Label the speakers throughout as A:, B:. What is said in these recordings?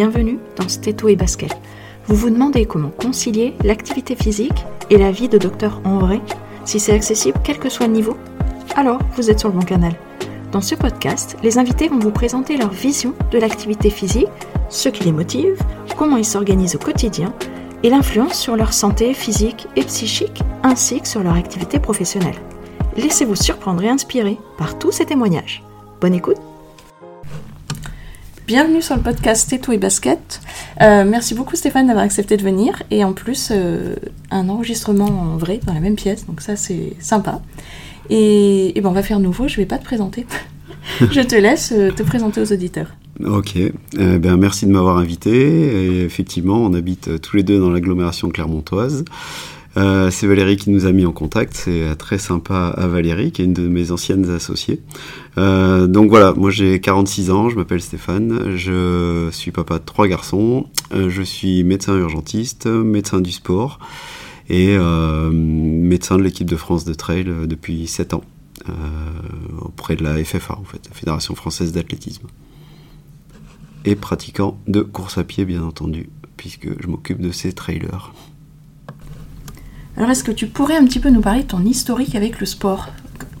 A: Bienvenue dans Stéto et Basket. Vous vous demandez comment concilier l'activité physique et la vie de docteur en vrai, si c'est accessible quel que soit le niveau? Alors, vous êtes sur le bon canal. Dans ce podcast, les invités vont vous présenter leur vision de l'activité physique, ce qui les motive, comment ils s'organisent au quotidien et l'influence sur leur santé physique et psychique ainsi que sur leur activité professionnelle. Laissez-vous surprendre et inspirer par tous ces témoignages. Bonne écoute Bienvenue sur le podcast Této et Basket. Euh, merci beaucoup Stéphane d'avoir accepté de venir et en plus euh, un enregistrement en vrai dans la même pièce, donc ça c'est sympa. Et, ben on va faire nouveau, je vais pas te présenter. je te laisse euh, te présenter aux auditeurs.
B: Ok, ben, merci de m'avoir invité. Et effectivement, on habite tous les deux dans l'agglomération clermontoise. Euh, c'est Valérie qui nous a mis en contact. C'est euh, très sympa à Valérie, qui est une de mes anciennes associées. Euh, donc voilà, moi j'ai 46 ans, je m'appelle Stéphane, je suis papa de trois garçons, je suis médecin urgentiste, médecin du sport et médecin de l'équipe de France de trail depuis 7 ans, auprès de la FFA en fait, la Fédération Française d'Athlétisme. Et pratiquant de course à pied bien entendu, puisque je m'occupe de ces trailers.
A: Alors, est-ce que tu pourrais un petit peu nous parler de ton historique avec le sport?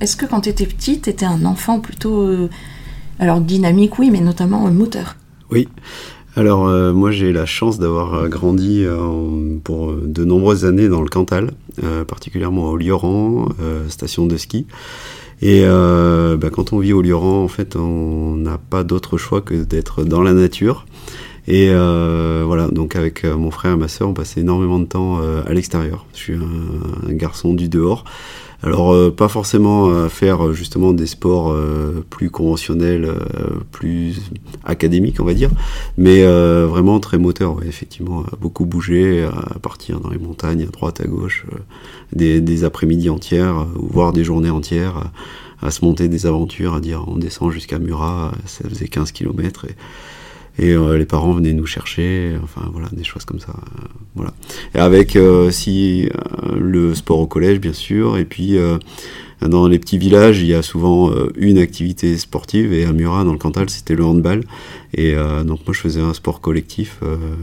A: Est-ce que quand tu étais petite, tu étais un enfant plutôt. Euh, alors, dynamique, oui, mais notamment euh, moteur?
B: Oui. Alors, euh, moi, j'ai la chance d'avoir grandi pour de nombreuses années dans le Cantal, particulièrement au Lioran, station de ski. Et bah, quand on vit au Lioran, en fait, on n'a pas d'autre choix que d'être dans la nature. Et euh, voilà, donc avec euh, mon frère et ma soeur, on passait énormément de temps euh, à l'extérieur. Je suis un, garçon du dehors. Alors pas forcément à faire justement des sports plus conventionnels, plus académiques on va dire, mais vraiment très moteur, effectivement, beaucoup bouger, à partir dans les montagnes, à droite, à gauche, des, après-midi entières, voire des journées entières, à se monter des aventures, à dire on descend jusqu'à Murat, ça faisait 15 km et euh, les parents venaient nous chercher, enfin voilà, des choses comme ça. Euh, voilà. Et avec aussi euh, le sport au collège, bien sûr, et puis dans les petits villages, il y a souvent une activité sportive, et à Murat, dans le Cantal, c'était le handball. Et donc moi, je faisais un sport collectif,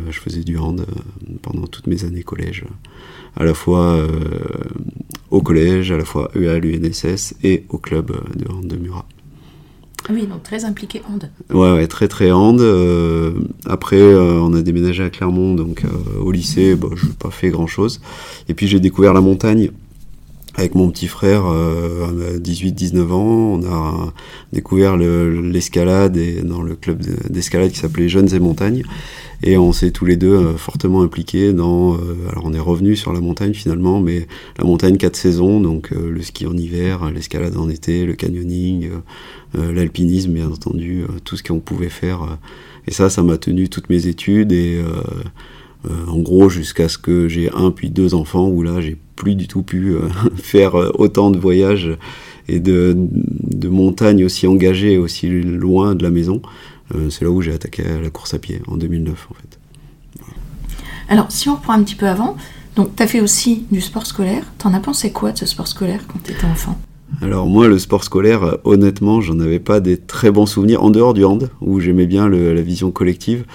B: je faisais du hand pendant toutes mes années collège, à la fois au collège, à la fois à l'UNSS et au club de hand de Murat.
A: Oui, donc très impliqué hand.
B: Ouais, ouais très très hand. Euh, après, euh, on a déménagé à Clermont, donc euh, au lycée, bah, je n'ai pas fait grand chose. Et puis j'ai découvert la montagne avec mon petit frère à 18-19 ans. On a découvert l'escalade dans le club d'escalade qui s'appelait Jeunes et Montagnes. Et on s'est tous les deux fortement impliqués dans. alors on est revenu sur la montagne finalement, mais la montagne quatre saisons, donc le ski en hiver, l'escalade en été, le canyoning, euh, l'alpinisme, bien entendu, euh, tout ce qu'on pouvait faire. Euh. et ça, ça m'a tenu toutes mes études et en gros jusqu'à ce que j'ai un puis deux enfants où là j'ai plus du tout pu faire autant de voyages et de, de montagnes aussi engagées aussi loin de la maison. C'est là où j'ai attaqué la course à pied en 2009 en fait.
A: Alors si on reprend un petit peu avant, donc tu as fait aussi du sport scolaire, t'en as pensé quoi de ce sport scolaire quand tu étais enfant?
B: Alors moi, le sport scolaire, euh, honnêtement, j'en avais pas des très bons souvenirs en dehors du hand, où j'aimais bien la vision collective.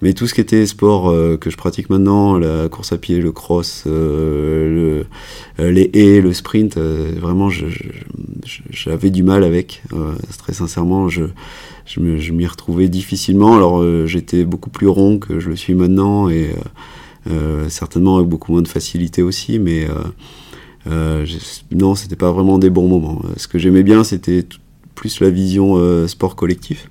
B: Mais tout ce qui était sport euh, que je pratique maintenant, la course à pied, le cross, euh, les haies, le sprint, vraiment, j'avais du mal avec. très sincèrement, je, je m'y retrouvais difficilement. Alors j'étais beaucoup plus rond que je le suis maintenant, et certainement avec beaucoup moins de facilité aussi, mais euh, non, c'était pas vraiment des bons moments. Ce que j'aimais bien, c'était plus la vision euh, sport collectif.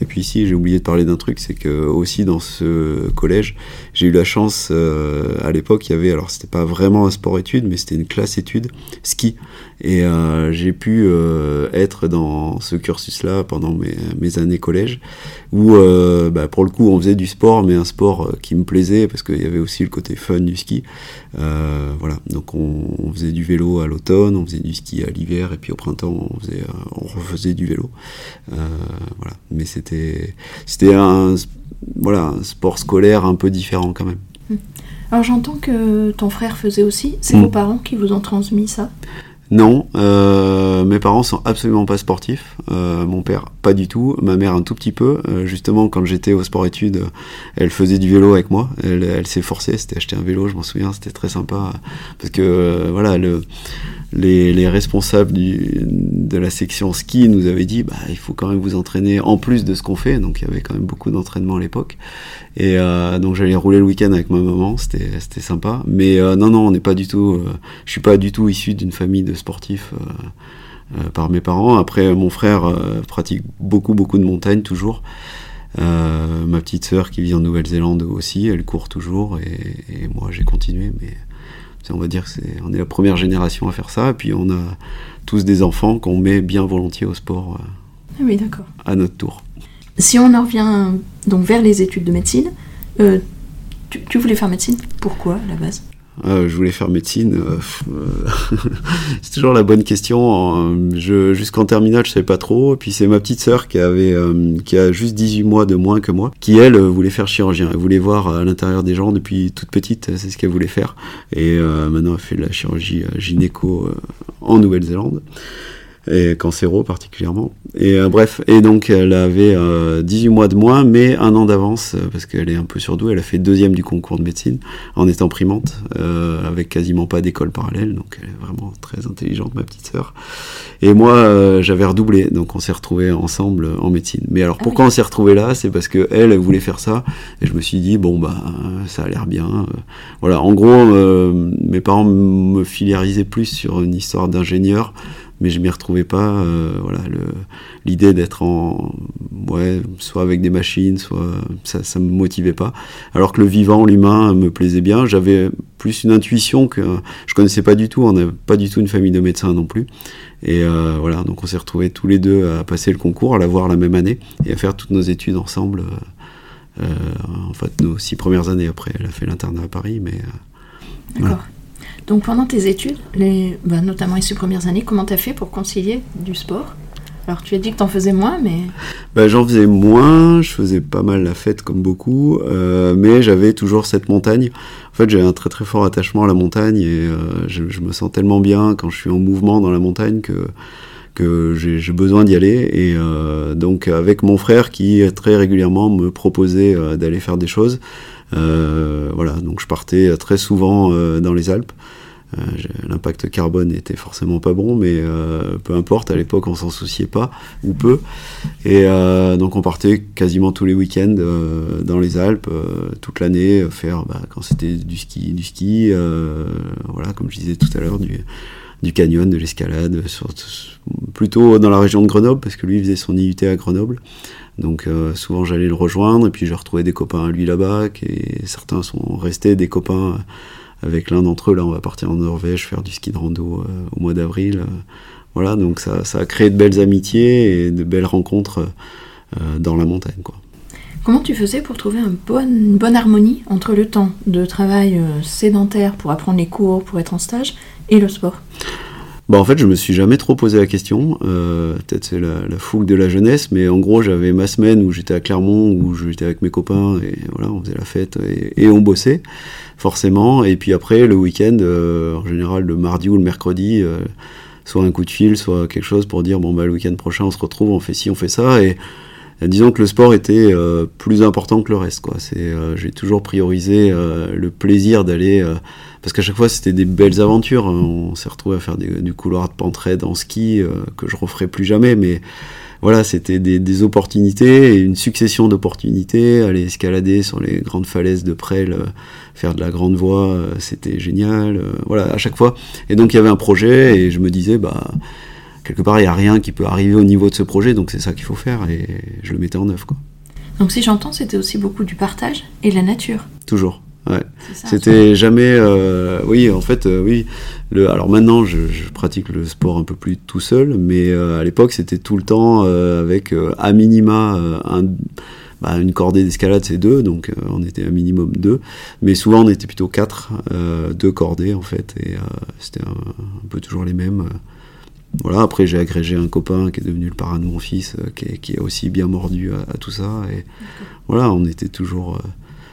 B: Et puis ici, j'ai oublié de parler d'un truc, c'est que aussi dans ce collège, j'ai eu la chance, euh, à l'époque, il y avait, alors c'était pas vraiment un sport-études, mais c'était une classe études ski. Et euh, j'ai pu euh, être dans ce cursus-là pendant mes, années collège, où bah, pour le coup, on faisait du sport, mais un sport qui me plaisait, parce qu'il y avait aussi le côté fun du ski. voilà, donc on, faisait du vélo à l'automne, on faisait du ski à l'hiver, et puis au printemps, on, faisait, on refaisait du vélo. voilà c'était c'était un voilà un sport scolaire un peu différent quand même.
A: Hmm. Alors j'entends que ton frère faisait aussi. C'est hmm. vos parents qui vous ont transmis ça?
B: Non, euh, mes parents sont absolument pas sportifs. Euh, mon père, pas du tout. Ma mère, un tout petit peu. Euh, justement, quand j'étais au sport-études, elle faisait du vélo avec moi. Elle, elle s'est forcée, c'était acheter un vélo, je m'en souviens, c'était très sympa. Parce que, voilà, le, les, les, responsables de la section ski nous avaient dit bah, il faut quand même vous entraîner en plus de ce qu'on fait. Donc il y avait quand même beaucoup d'entraînement à l'époque. Et euh, donc j'allais rouler le week-end avec ma maman, c'était sympa. Mais euh, non, non, on n'est pas du tout. Euh, je suis pas du tout issu d'une famille de sportifs par mes parents. Après, mon frère pratique beaucoup, beaucoup de montagne toujours. ma petite sœur qui vit en Nouvelle-Zélande aussi, elle court toujours. Et, et moi, j'ai continué. Mais on va dire c'est, on est la première génération à faire ça, et puis on a tous des enfants qu'on met bien volontiers au sport.
A: ah oui, d'accord.
B: À notre tour.
A: Si on en revient donc vers les études de médecine, euh, tu, tu, voulais faire médecine? Pourquoi à la base?
B: Euh, je voulais faire médecine. Euh, c'est toujours la bonne question. Je, jusqu'en terminale, je savais pas trop. Puis c'est ma petite sœur qui avait, euh, qui a juste 18 mois de moins que moi, qui elle voulait faire chirurgien. Elle voulait voir à l'intérieur des gens depuis toute petite. C'est ce qu'elle voulait faire. Et maintenant, elle fait de la chirurgie gynéco en Nouvelle-Zélande et cancéro particulièrement. Et euh, bref, et donc elle avait 18 euh, mois de moins, mais un an d'avance, euh, parce qu'elle est un peu surdouée, elle a fait deuxième du concours de médecine, en étant primante, avec quasiment pas d'école parallèle, donc elle est vraiment très intelligente, ma petite sœur. Et moi, j'avais redoublé, donc on s'est retrouvés ensemble en médecine. Mais alors ah pourquoi on s'est retrouvés là? C'est parce que elle, elle voulait faire ça, et je me suis dit, bon bah, ça a l'air bien. Voilà, en gros, mes parents me filiarisaient plus sur une histoire d'ingénieur, mais je m'y retrouvais pas. Euh, voilà, l'idée d'être en, ouais, soit avec des machines, soit ça, ça me motivait pas. Alors que le vivant, l'humain, me plaisait bien. J'avais plus une intuition que je connaissais pas du tout. On n'avait pas du tout une famille de médecins non plus. Et euh, voilà, donc on s'est retrouvés tous les deux à passer le concours, à l'avoir la même année et à faire toutes nos études ensemble. Euh, en fait, nos six premières années après, elle a fait l'internat à Paris, mais.
A: D'accord. Donc pendant tes études, les, bah, notamment les six premières années, comment tu as fait pour concilier du sport? Alors tu as dit que tu en faisais moins, mais...
B: Bah, j'en faisais moins, je faisais pas mal la fête comme beaucoup, euh, mais j'avais toujours cette montagne. En fait j'ai un très très fort attachement à la montagne et euh, je, me sens tellement bien quand je suis en mouvement dans la montagne que, que j'ai besoin d'y aller. Et euh, donc avec mon frère qui très régulièrement me proposait d'aller faire des choses, voilà, donc je partais très souvent dans les Alpes. Euh, l'impact carbone était forcément pas bon, mais euh, peu importe, à l'époque on s'en souciait pas, ou peu. Et euh, donc on partait quasiment tous les week-ends dans les Alpes, toute l'année, faire, bah, quand c'était du ski, du ski, voilà, comme je disais tout à l'heure, du, du canyon, de l'escalade, plutôt dans la région de Grenoble, parce que lui faisait son IUT à Grenoble. Donc souvent j'allais le rejoindre, et puis je retrouvais des copains à lui là-bas, et certains sont restés des copains avec l'un d'entre eux, là, on va partir en Norvège faire du ski de rando euh, au mois d'avril. Euh, voilà, donc ça, ça, a créé de belles amitiés et de belles rencontres euh, dans la montagne, quoi.
A: Comment tu faisais pour trouver une bonne harmonie entre le temps de travail sédentaire pour apprendre les cours, pour être en stage, et le sport?
B: Bah en fait, je me suis jamais trop posé la question. Euh, Peut-être c'est la, la, fougue de la jeunesse, mais en gros, j'avais ma semaine où j'étais à Clermont, où j'étais avec mes copains, et voilà, on faisait la fête et, et on bossait, forcément. Et puis après, le week-end, euh, en général, le mardi ou le mercredi, euh, soit un coup de fil, soit quelque chose pour dire bon bah le week-end prochain, on se retrouve, on fait ci, on fait ça, et disons que le sport était euh, plus important que le reste. Quoi. C'est, euh, j'ai toujours priorisé euh, le plaisir d'aller, parce qu'à chaque fois c'était des belles aventures. On s'est retrouvé à faire du couloir de pentraide en ski que je referai plus jamais, mais voilà, c'était des, des, opportunités et une succession d'opportunités. Aller escalader sur les grandes falaises de Presles, faire de la grande voie, c'était génial. voilà, à chaque fois. Et donc il y avait un projet et je me disais bah quelque part, il n'y a rien qui peut arriver au niveau de ce projet, donc c'est ça qu'il faut faire, et je le mettais en œuvre. Quoi.
A: Donc si j'entends, c'était aussi beaucoup du partage et de la nature.
B: Toujours. Ouais. C'était jamais, euh, oui, en fait, euh, oui. Le, alors maintenant, je, pratique le sport un peu plus tout seul, mais euh, à l'époque, c'était tout le temps avec à minima un, bah, une cordée d'escalade, c'est deux, donc on était un minimum deux, mais souvent on était plutôt quatre, deux cordées en fait, et c'était un, un, peu toujours les mêmes. Voilà, après j'ai agrégé un copain qui est devenu le parrain de mon fils, qui, qui, a aussi bien mordu à, tout ça. Et voilà, on était toujours.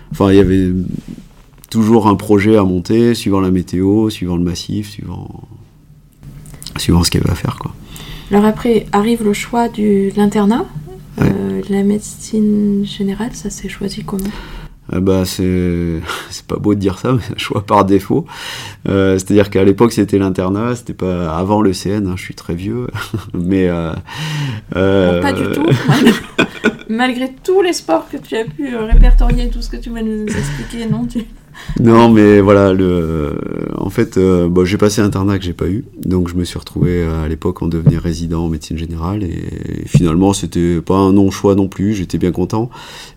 B: Euh, enfin, il y avait toujours un projet à monter, suivant la météo, suivant le massif, suivant. suivant ce qu'il y avait à faire. Quoi.
A: Alors après arrive le choix de l'internat. la médecine générale, ça s'est choisi comment?
B: Ah bah c'est c'est pas beau de dire ça mais un choix par défaut euh, c'est à dire qu'à l'époque c'était l'internat c'était pas avant le CN hein, je suis très vieux mais euh,
A: euh, pas du tout malgré tous les sports que tu as pu répertorier tout ce que tu vas nous expliquer non.
B: Non, mais voilà, le, en fait, euh, j'ai passé internat que j'ai pas eu, donc je me suis retrouvé euh, à l'époque en devenir résident en médecine générale et, finalement c'était pas un non choix non plus, j'étais bien content.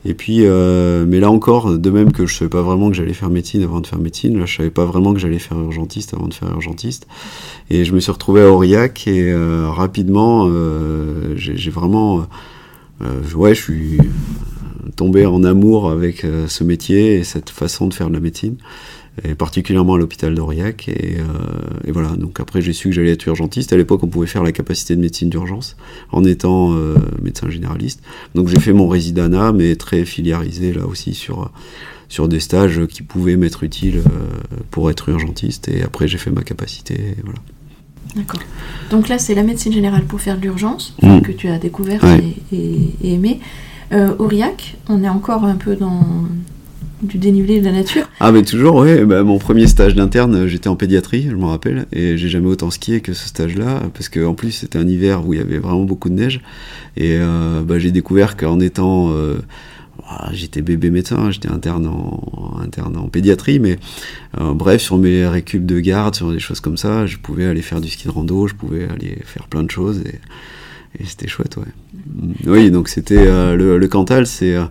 B: Et puis, euh, mais là encore, de même que je savais pas vraiment que j'allais faire médecine avant de faire médecine, là je savais pas vraiment que j'allais faire urgentiste avant de faire urgentiste, et je me suis retrouvé à Aurillac et rapidement, j'ai vraiment, ouais, je suis tombé en amour avec euh, ce métier et cette façon de faire de la médecine, et particulièrement à l'hôpital d'Aurillac. Et, euh, et, voilà, donc après j'ai su que j'allais être urgentiste. À l'époque, on pouvait faire la capacité de médecine d'urgence en étant euh, médecin généraliste. Donc j'ai fait mon résidana, mais très filiarisé là aussi sur, sur des stages qui pouvaient m'être utiles pour être urgentiste. Et après j'ai fait ma capacité. voilà.
A: D'accord. Donc là, c'est la médecine générale pour faire de l'urgence, mmh. que tu as découvert et, et, aimé. Euh, Aurillac, on est encore un peu dans du dénivelé de la nature.
B: Ah mais toujours, oui. Bah, mon premier stage d'interne, j'étais en pédiatrie, je me rappelle, et j'ai jamais autant skié que ce stage-là, parce qu'en plus c'était un hiver où il y avait vraiment beaucoup de neige, et euh, bah, j'ai découvert qu'en étant... Euh, j'étais bébé médecin, j'étais interne en, interne en pédiatrie, mais euh, bref, sur mes récup de garde, sur des choses comme ça, je pouvais aller faire du ski de rando, je pouvais aller faire plein de choses, et et c'était chouette, ouais. Oui, donc c'était euh, le, le, Cantal, c'est euh,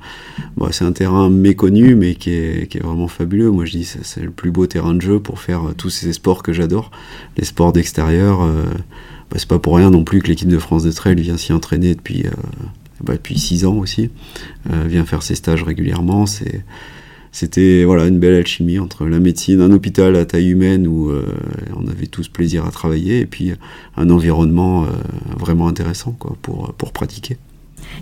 B: c'est un terrain méconnu, mais qui est, qui est vraiment fabuleux. Moi, je dis c'est le plus beau terrain de jeu pour faire tous ces sports que j'adore, les sports d'extérieur. Bah, c'est pas pour rien non plus que l'équipe de France de trail vient s'y entraîner depuis bah, depuis six ans aussi, vient faire ses stages régulièrement. C'est c'était voilà une belle alchimie entre la médecine, un hôpital à taille humaine où euh, on avait tous plaisir à travailler et puis un environnement euh, vraiment intéressant quoi, pour, pour pratiquer.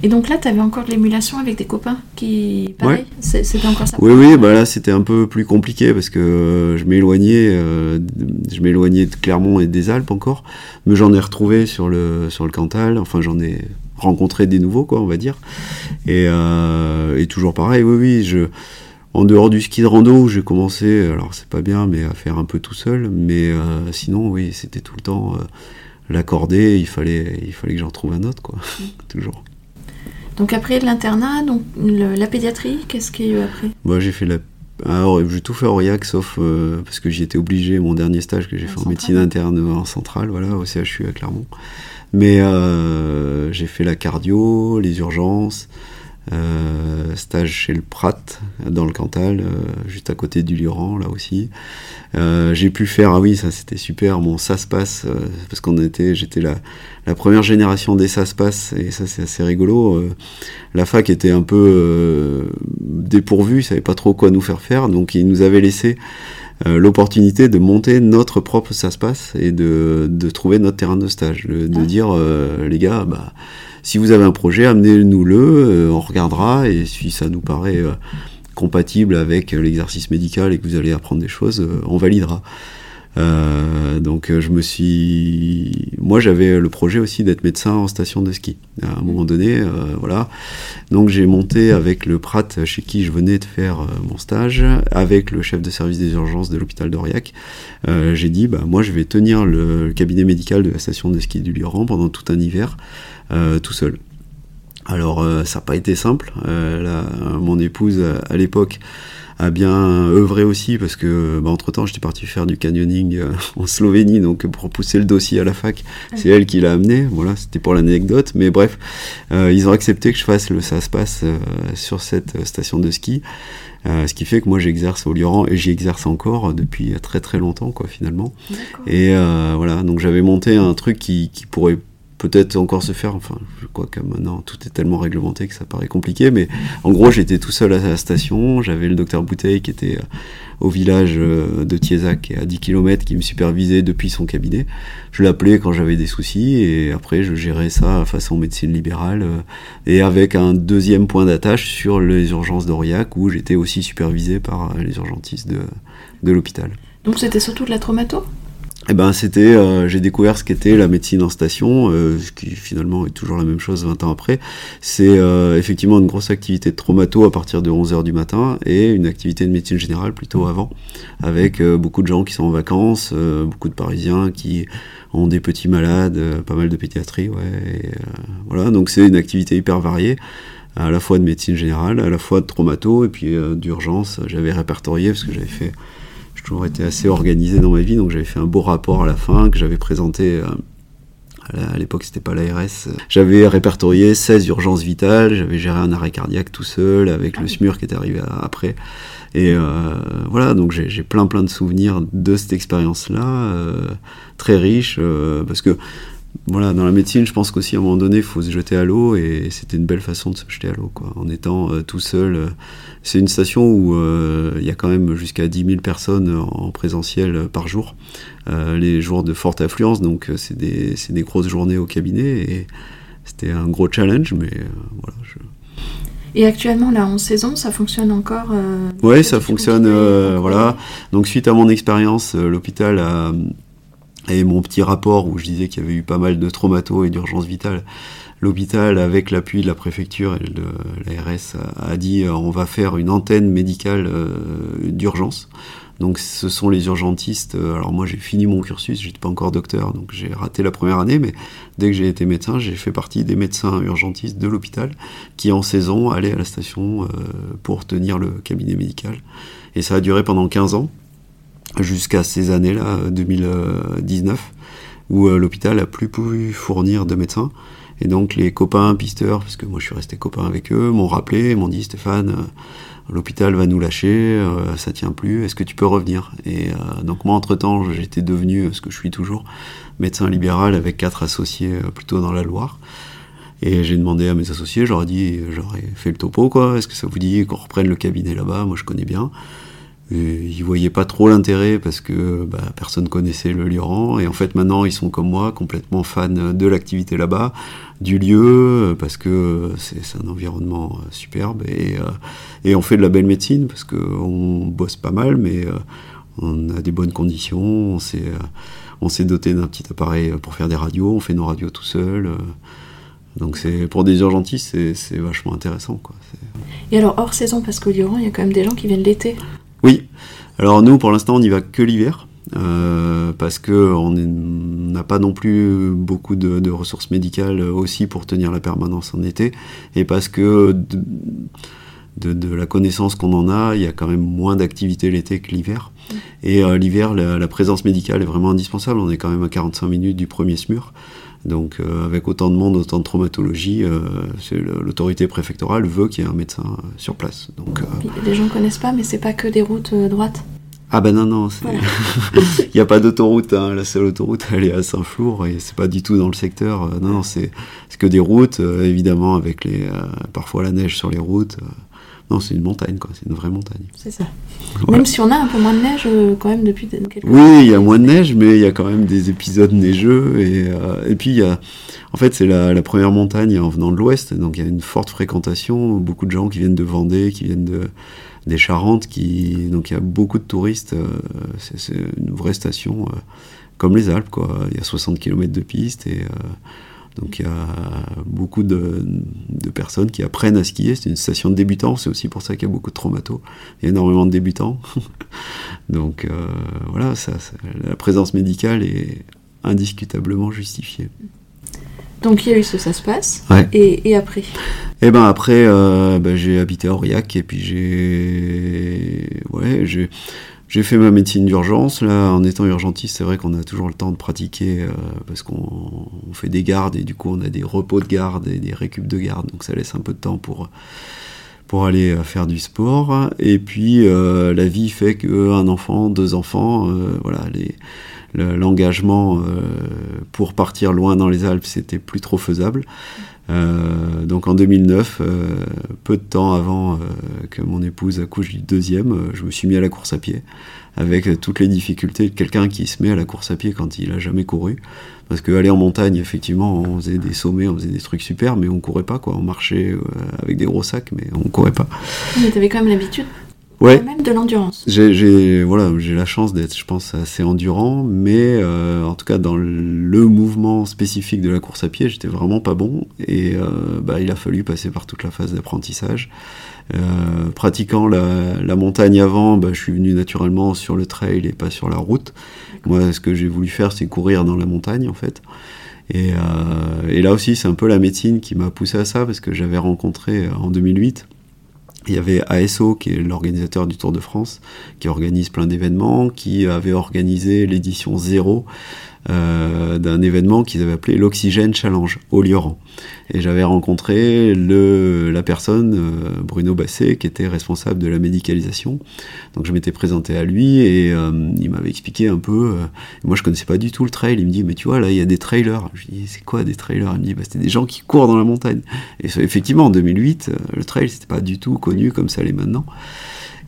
A: Et donc là, tu avais encore de l'émulation avec des copains qui. Pareil, c'était encore ça
B: Oui, oui, bah là, c'était un peu plus compliqué parce que euh, je m'éloignais, je m'éloignais de Clermont et des Alpes encore, mais j'en ai retrouvé sur le, sur le Cantal, enfin, j'en ai rencontré des nouveaux, quoi, on va dire. Et, et toujours pareil, oui, oui, je en dehors du ski de rando, j'ai commencé, alors c'est pas bien, mais à faire un peu tout seul. Mais euh, sinon, oui, c'était tout le temps euh, l'accorder. Il fallait, il fallait que j'en trouve un autre, quoi. Mm. Toujours.
A: Donc après l'internat, donc la pédiatrie, qu'est-ce qu'il y a eu après?
B: Moi, j'ai fait la alors, j'ai tout fait à Aurillac, sauf euh, parce que j'y étais obligé, mon dernier stage que j'ai fait en médecine interne en centrale, voilà, au CHU à Clermont. Mais j'ai fait la cardio, les urgences, euh, stage chez le Prat dans le Cantal, euh, juste à côté du Lioran là aussi. Euh, j'ai pu faire, ah oui ça c'était super, mon passe parce qu'on était, j'étais la, la première génération des passe et ça c'est assez rigolo. la fac était un peu dépourvue, ils savaient pas trop quoi nous faire faire, donc ils nous avaient laissé l'opportunité de monter notre propre ça se passe et de, de trouver notre terrain de stage, de, de dire les gars bah si vous avez un projet, amenez-nous-le, euh, on regardera, et si ça nous paraît euh, compatible avec l'exercice médical et que vous allez apprendre des choses, euh, on validera. Donc je me suis, moi j'avais le projet aussi d'être médecin en station de ski. À un moment donné, voilà. Donc j'ai monté avec le Prat chez qui je venais de faire mon stage, avec le chef de service des urgences de l'hôpital d'Aurillac. j'ai dit, bah moi je vais tenir le, cabinet médical de la station de ski du Lioran pendant tout un hiver. Euh, tout seul. Alors euh, ça n'a pas été simple. Euh, mon épouse à l'époque a bien œuvré aussi parce que bah, entre temps j'étais parti faire du canyoning en Slovénie donc pour pousser le dossier à la fac. C'est elle qui l'a amené. Voilà c'était pour l'anecdote. Mais bref ils ont accepté que je fasse le ça se passe sur cette station de ski. Ce qui fait que moi j'exerce au Lioran et j'y exerce encore depuis très très longtemps quoi finalement. Et voilà. Donc j'avais monté un truc qui, qui pourrait peut-être encore se faire. Enfin, je crois que maintenant tout est tellement réglementé que ça paraît compliqué. Mais en gros, j'étais tout seul à la station. J'avais le docteur Bouteille qui était euh, au village euh, de Thiezac, à 10 km, qui me supervisait depuis son cabinet. Je l'appelais quand j'avais des soucis et après je gérais ça à façon médecine libérale euh, et avec un deuxième point d'attache sur les urgences d'Aurillac où j'étais aussi supervisé par les urgentistes de, de l'hôpital.
A: Donc c'était surtout de la traumato?
B: Eh ben c'était, euh, j'ai découvert ce qu'était la médecine en station, euh, ce qui finalement est toujours la même chose 20 ans après. C'est euh, effectivement une grosse activité de traumato à partir de 11h du matin et une activité de médecine générale plutôt avant, avec beaucoup de gens qui sont en vacances, beaucoup de Parisiens qui ont des petits malades, pas mal de pédiatrie, ouais. voilà, donc c'est une activité hyper variée à la fois de médecine générale, à la fois de traumato et puis d'urgence. J'avais répertorié parce que j'avais fait toujours été assez organisé dans ma vie, donc j'avais fait un beau rapport à la fin que j'avais présenté. Euh, à l'époque, c'était pas l'ARS. J'avais répertorié 16 urgences vitales, j'avais géré un arrêt cardiaque tout seul avec le SMUR qui était arrivé après. Et euh, voilà, donc j'ai plein plein de souvenirs de cette expérience-là, euh, très riche, parce que voilà, dans la médecine, je pense qu'aussi à un moment donné, il faut se jeter à l'eau et c'était une belle façon de se jeter à l'eau, quoi. En étant euh, tout seul. Euh, c'est une station où euh, il y a quand même jusqu'à 10 000 personnes en présentiel par jour, les jours de forte affluence, donc c'est des, des, grosses journées au cabinet et c'était un gros challenge, mais voilà.
A: Et actuellement, là, en saison, ça fonctionne encore
B: Oui, ça fonctionne, voilà. Donc, suite à mon expérience, l'hôpital a et mon petit rapport où je disais qu'il y avait eu pas mal de traumato et d'urgence vitale, l'hôpital, avec l'appui de la préfecture et de l'ARS, a, dit euh, on va faire une antenne médicale euh, d'urgence. Donc ce sont les urgentistes. Euh, alors moi j'ai fini mon cursus, j'étais pas encore docteur, donc j'ai raté la première année, mais dès que j'ai été médecin, j'ai fait partie des médecins urgentistes de l'hôpital qui en saison allaient à la station pour tenir le cabinet médical. Et ça a duré pendant 15 ans jusqu'à ces années-là, 2019, où euh, l'hôpital a plus pu fournir de médecins. Et donc les copains pisteurs, parce que moi je suis resté copain avec eux, m'ont rappelé, m'ont dit Stéphane, euh, l'hôpital va nous lâcher, euh, ça tient plus, est-ce que tu peux revenir? Et donc moi entre-temps j'étais devenu, ce que je suis toujours, médecin libéral avec quatre associés plutôt dans la Loire. Et j'ai demandé à mes associés, j'aurais dit, j'aurais fait le topo quoi, est-ce que ça vous dit qu'on reprenne le cabinet là-bas? Moi je connais bien. Et ils voyaient pas trop l'intérêt parce que bah, personne connaissait le Lioran. Et en fait, maintenant, ils sont comme moi, complètement fans de l'activité là-bas, du lieu, parce que c'est un environnement euh, superbe. Et, euh, on fait de la belle médecine parce qu'on bosse pas mal, mais euh, on a des bonnes conditions. On s'est doté d'un petit appareil pour faire des radios. On fait nos radios tout seul. Donc pour des urgentistes, c'est vachement intéressant. Quoi.
A: Et alors hors saison, parce qu'au Lioran, il y a quand même des gens qui viennent l'été.
B: Oui. Alors nous, pour l'instant, on n'y va que l'hiver. Euh, parce que on n'a pas non plus beaucoup de, ressources médicales aussi pour tenir la permanence en été, et parce que de, la connaissance qu'on en a, il y a quand même moins d'activité l'été que l'hiver. Et euh, l'hiver, la, présence médicale est vraiment indispensable. On est quand même à 45 minutes du premier SMUR. Donc euh, avec autant de monde, autant de traumatologie, euh, l'autorité préfectorale veut qu'il y ait un médecin euh, sur place. Donc,
A: les gens ne connaissent pas, mais c'est pas que des routes droites
B: ah ben non, non, il n'y a pas d'autoroute, hein. la seule autoroute elle est à Saint-Flour et c'est pas du tout dans le secteur, non, non c'est que des routes, évidemment avec les, parfois la neige sur les routes, non, c'est une montagne, quoi. C'est une vraie montagne.
A: C'est ça. Même si on a un peu moins de neige, euh, quand même, depuis quelques
B: Oui, il y a moins de neige, mais il y a quand même des épisodes neigeux. Et, euh, et puis, il y a... en fait, c'est la, première montagne en venant de l'ouest, donc il y a une forte fréquentation. Beaucoup de gens qui viennent de Vendée, qui viennent de, des Charentes, qui... donc il y a beaucoup de touristes. Euh, c'est une vraie station, comme les Alpes, quoi. Il y a 60 km de piste et donc il y a beaucoup de, personnes qui apprennent à skier. C'est une station de débutants, c'est aussi pour ça qu'il y a beaucoup de traumatos. Il y a énormément de débutants. Donc euh, voilà, ça, la présence médicale est indiscutablement justifiée.
A: Donc il y a eu ce ça se passe. Et, après?
B: Et eh ben après, euh, ben, j'ai habité à Aurillac et puis j'ai... Ouais, j'ai j'ai fait ma médecine d'urgence. Là, en étant urgentiste, c'est vrai qu'on a toujours le temps de pratiquer euh, parce qu'on fait des gardes et du coup, on a des repos de garde et des récup de garde. Donc, ça laisse un peu de temps pour, pour aller euh, faire du sport. Et puis, euh, la vie fait qu'un enfant, deux enfants, voilà, l'engagement pour partir loin dans les Alpes, c'était plus trop faisable. Euh, donc en 2009, euh, peu de temps avant euh, que mon épouse accouche du deuxième, je me suis mis à la course à pied, avec toutes les difficultés de quelqu'un qui se met à la course à pied quand il a jamais couru. Parce qu'aller en montagne, effectivement, on faisait des sommets, on faisait des trucs super, mais on courait pas, quoi. On marchait avec des gros sacs, mais on courait pas.
A: Mais t'avais quand même l'habitude Ouais. Même de l'endurance.
B: J'ai voilà, j'ai la chance d'être, je pense, assez endurant, mais euh, en tout cas dans le mouvement spécifique de la course à pied, j'étais vraiment pas bon et euh, bah, il a fallu passer par toute la phase d'apprentissage. Euh, pratiquant la, la, montagne avant, bah, je suis venu naturellement sur le trail et pas sur la route. Moi, ce que j'ai voulu faire, c'est courir dans la montagne en fait. Et, euh, et là aussi, c'est un peu la médecine qui m'a poussé à ça parce que j'avais rencontré en 2008 il y avait ASO, qui est l'organisateur du Tour de France, qui organise plein d'événements, qui avait organisé l'édition zéro euh, d'un événement qu'ils avaient appelé l'Oxygène Challenge au Lioran. Et j'avais rencontré le, la personne, euh, Bruno Basset, qui était responsable de la médicalisation. Donc je m'étais présenté à lui et euh, il m'avait expliqué un peu. moi je connaissais pas du tout le trail. Il me dit mais tu vois là il y a des trailers. Je lui dis c'est quoi des trailers? Il me dit bah, c'était des gens qui courent dans la montagne. Et effectivement en 2008 le trail c'était pas du tout connu comme ça l'est maintenant.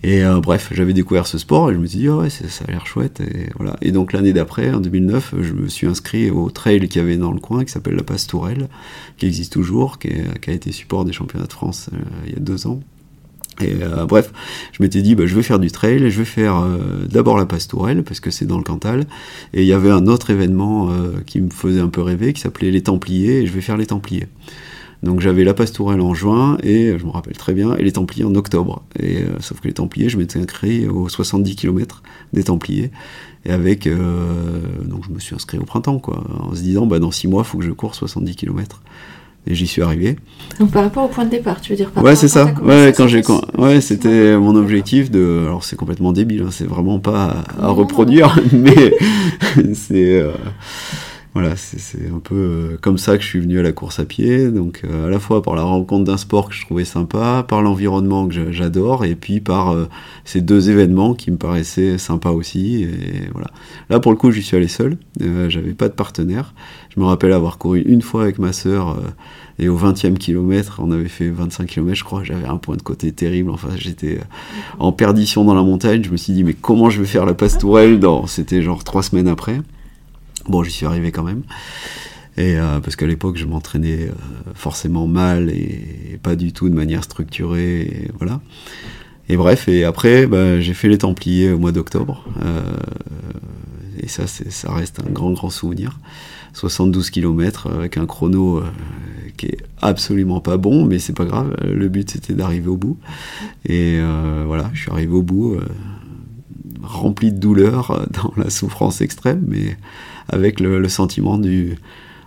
B: Et euh, bref, j'avais découvert ce sport et je me suis dit, oh ouais, ça a l'air chouette. Et, voilà. et donc l'année d'après, en 2009, je me suis inscrit au trail qu'il y avait dans le coin, qui s'appelle la Pastourelle, qui existe toujours, qui, a été support des championnats de France euh, il y a deux ans. Et euh, bref, je m'étais dit, bah, je vais faire du trail, je vais faire d'abord la Pastourelle, parce que c'est dans le Cantal, et il y avait un autre événement qui me faisait un peu rêver, qui s'appelait les Templiers, et je vais faire les Templiers. Donc j'avais la Pastourelle en juin, et je me rappelle très bien, et les Templiers en octobre. Et, euh, sauf que les Templiers, je m'étais inscrit aux 70 km des Templiers. Et avec. Euh, donc je me suis inscrit au printemps, quoi, en se disant, bah, dans 6 mois, il faut que je cours 70 km. Et j'y suis arrivé.
A: Donc par rapport au point de départ, tu veux dire
B: Ouais, c'est ça. Ouais, quand j'ai ouais, c'était mon objectif de alors c'est complètement débile, hein, c'est vraiment pas à, reproduire mais c'est euh, voilà, c'est un peu euh, comme ça que je suis venu à la course à pied. Donc, euh, à la fois par la rencontre d'un sport que je trouvais sympa, par l'environnement que j'adore, et puis par euh, ces deux événements qui me paraissaient sympas aussi. Et voilà. Là, pour le coup, j'y suis allé seul. J'avais pas de partenaire. Je me rappelle avoir couru une fois avec ma sœur. et au 20e kilomètre, on avait fait 25 km, je crois, j'avais un point de côté terrible. Enfin, j'étais en perdition dans la montagne. Je me suis dit, mais comment je vais faire la pastourelle dans... C'était genre trois semaines après. Bon, j'y suis arrivé quand même. Et euh, parce qu'à l'époque, je m'entraînais euh, forcément mal et, pas du tout de manière structurée. Et voilà. Et bref, et après, bah, j'ai fait les Templiers au mois d'octobre. Euh, et ça, ça reste un grand, grand souvenir. 72 km avec un chrono qui est absolument pas bon, mais c'est pas grave. Le but, c'était d'arriver au bout. Et voilà, je suis arrivé au bout, rempli de douleur, dans la souffrance extrême, mais avec le, sentiment du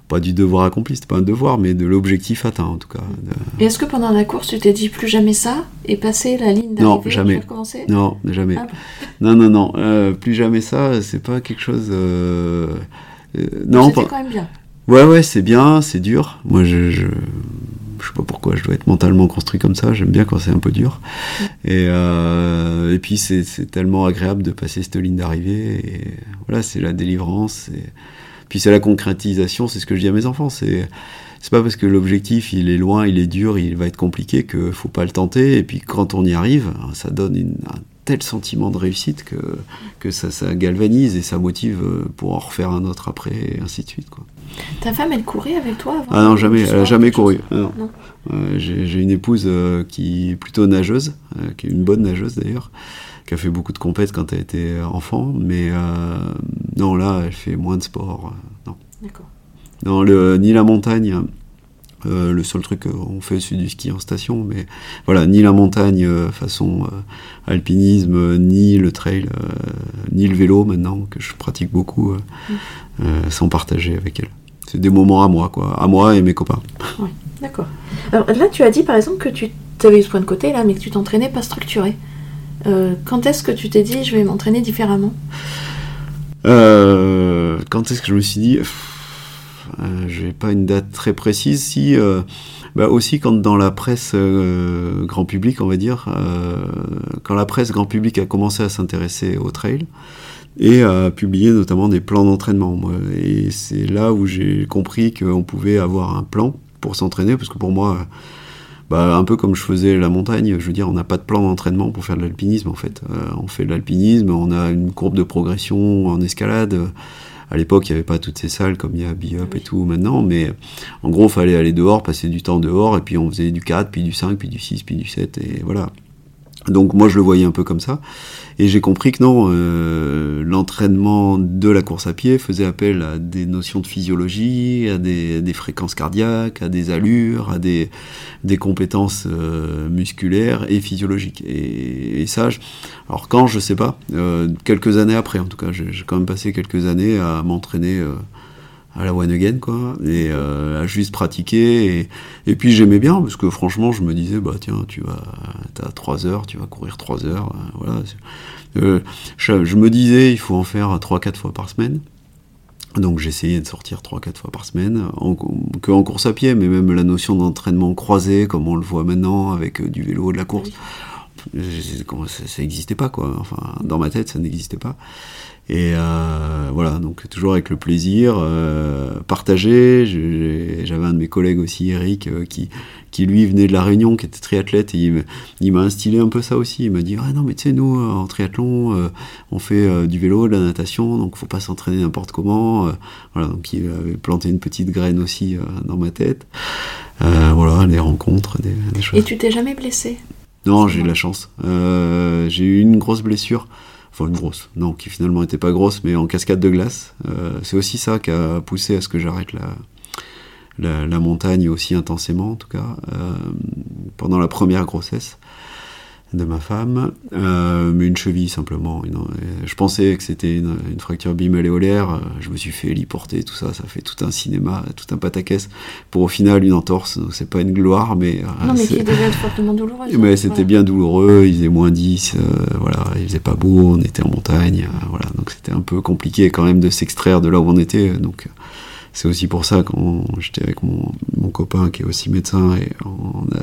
B: pas du devoir accompli, c'était pas un devoir, mais de l'objectif atteint en tout cas.
A: Et est-ce que pendant la course, tu t'es dit plus jamais ça et passer la ligne d'arrivée
B: Non, jamais. Non, jamais. Ah non, non, non, euh, plus jamais ça. C'est pas quelque chose. Euh,
A: euh, non, c'était quand même bien.
B: Ouais, ouais, c'est bien, c'est dur. Moi, je, je, je sais pas pourquoi je dois être mentalement construit comme ça. J'aime bien quand c'est un peu dur. Et, euh, puis c'est tellement agréable de passer cette ligne d'arrivée. Voilà, c'est la délivrance. Puis c'est la concrétisation. C'est ce que je dis à mes enfants. C'est c'est pas parce que l'objectif il est loin, il est dur, il va être compliqué que faut pas le tenter. Et puis quand on y arrive, ça donne une, un tel sentiment de réussite que, que ça, ça, galvanise et ça motive pour en refaire un autre après et ainsi de suite. Quoi.
A: Ta femme, elle courait avec toi avant
B: Ah non, jamais, elle n'a jamais couru. non. Euh, J'ai une épouse euh, qui est plutôt nageuse, euh, qui est une bonne nageuse d'ailleurs, qui a fait beaucoup de compètes quand elle était enfant, mais euh, non, là, elle fait moins de sport. non. D'accord. Non, le, ni la montagne, euh, le seul truc qu'on fait, c'est du ski en station, mais voilà, ni la montagne euh, façon euh, alpinisme, ni le trail, ni le vélo maintenant, que je pratique beaucoup, mm. sans partager avec elle. C'est des moments à moi, quoi, à moi et mes copains.
A: Oui, d'accord. Alors là, tu as dit par exemple que tu avais eu ce point de côté, là, mais que tu t'entraînais pas structuré. quand est-ce que tu t'es dit, je vais m'entraîner différemment?
B: Quand est-ce que je me suis dit? Je n'ai pas une date très précise. Si, euh, bah aussi quand dans la presse euh, grand public, on va dire, quand la presse grand public a commencé à s'intéresser au trail et à publier notamment des plans d'entraînement. Et c'est là où j'ai compris qu'on pouvait avoir un plan pour s'entraîner, parce que pour moi, bah, un peu comme je faisais la montagne, je veux dire, on n'a pas de plan d'entraînement pour faire de l'alpinisme en fait. on fait de l'alpinisme, on a une courbe de progression en escalade à l'époque, il n'y avait pas toutes ces salles comme il y a Biop et tout maintenant, mais en gros, il fallait aller dehors, passer du temps dehors, et puis on faisait du 4, puis du 5, puis du 6, puis du 7, et voilà. Donc moi je le voyais un peu comme ça. Et j'ai compris que non, euh, l'entraînement de la course à pied faisait appel à des notions de physiologie, à des, fréquences cardiaques, à des allures, à des, des compétences euh, musculaires et physiologiques. Et, ça, alors quand, je sais pas, euh, quelques années après en tout cas, j'ai quand même passé quelques années à m'entraîner à la one again quoi et euh, à juste pratiquer et, et puis j'aimais bien parce que franchement je me disais bah tiens tu vas t'as trois heures tu vas courir trois heures euh, voilà euh, je, je, me disais il faut en faire trois quatre fois par semaine. Donc j'essayais de sortir trois quatre fois par semaine en, que en course à pied mais même la notion d'entraînement croisé comme on le voit maintenant avec euh, du vélo de la course ça n'existait pas quoi. Enfin dans ma tête ça n'existait pas et euh, voilà, donc toujours avec le plaisir, euh, partagé. J'avais un de mes collègues aussi, Eric, euh, qui, qui lui venait de la Réunion, qui était triathlète, et il, m'a instillé un peu ça aussi. Il m'a dit Ah non, mais tu sais, nous, en triathlon, on fait du vélo, de la natation, donc faut pas s'entraîner n'importe comment. voilà, donc il avait planté une petite graine aussi dans ma tête. voilà, les rencontres, des, des choses.
A: Et tu t'es jamais blessé?
B: Non, j'ai eu de la chance. j'ai eu une grosse blessure enfin une grosse, non, qui finalement n'était pas grosse, mais en cascade de glace. Euh, c'est aussi ça qui a poussé à ce que j'arrête la, la, montagne aussi intensément, en tout cas, euh, pendant la première grossesse de ma femme, euh, mais une cheville simplement. je pensais que c'était une, fracture bimalléolaire, je me suis fait héliporter, tout ça, ça fait tout un cinéma, tout un pataquès, pour au final une entorse, c'est pas une gloire, mais...
A: Euh, non, mais qui être fortement douloureuse.
B: Mais c'était bien douloureux, il faisait moins 10, euh, voilà, il faisait pas beau, on était en montagne, voilà, donc c'était un peu compliqué quand même de s'extraire de là où on était, donc c'est aussi pour ça quand j'étais avec mon, mon, copain qui est aussi médecin et on a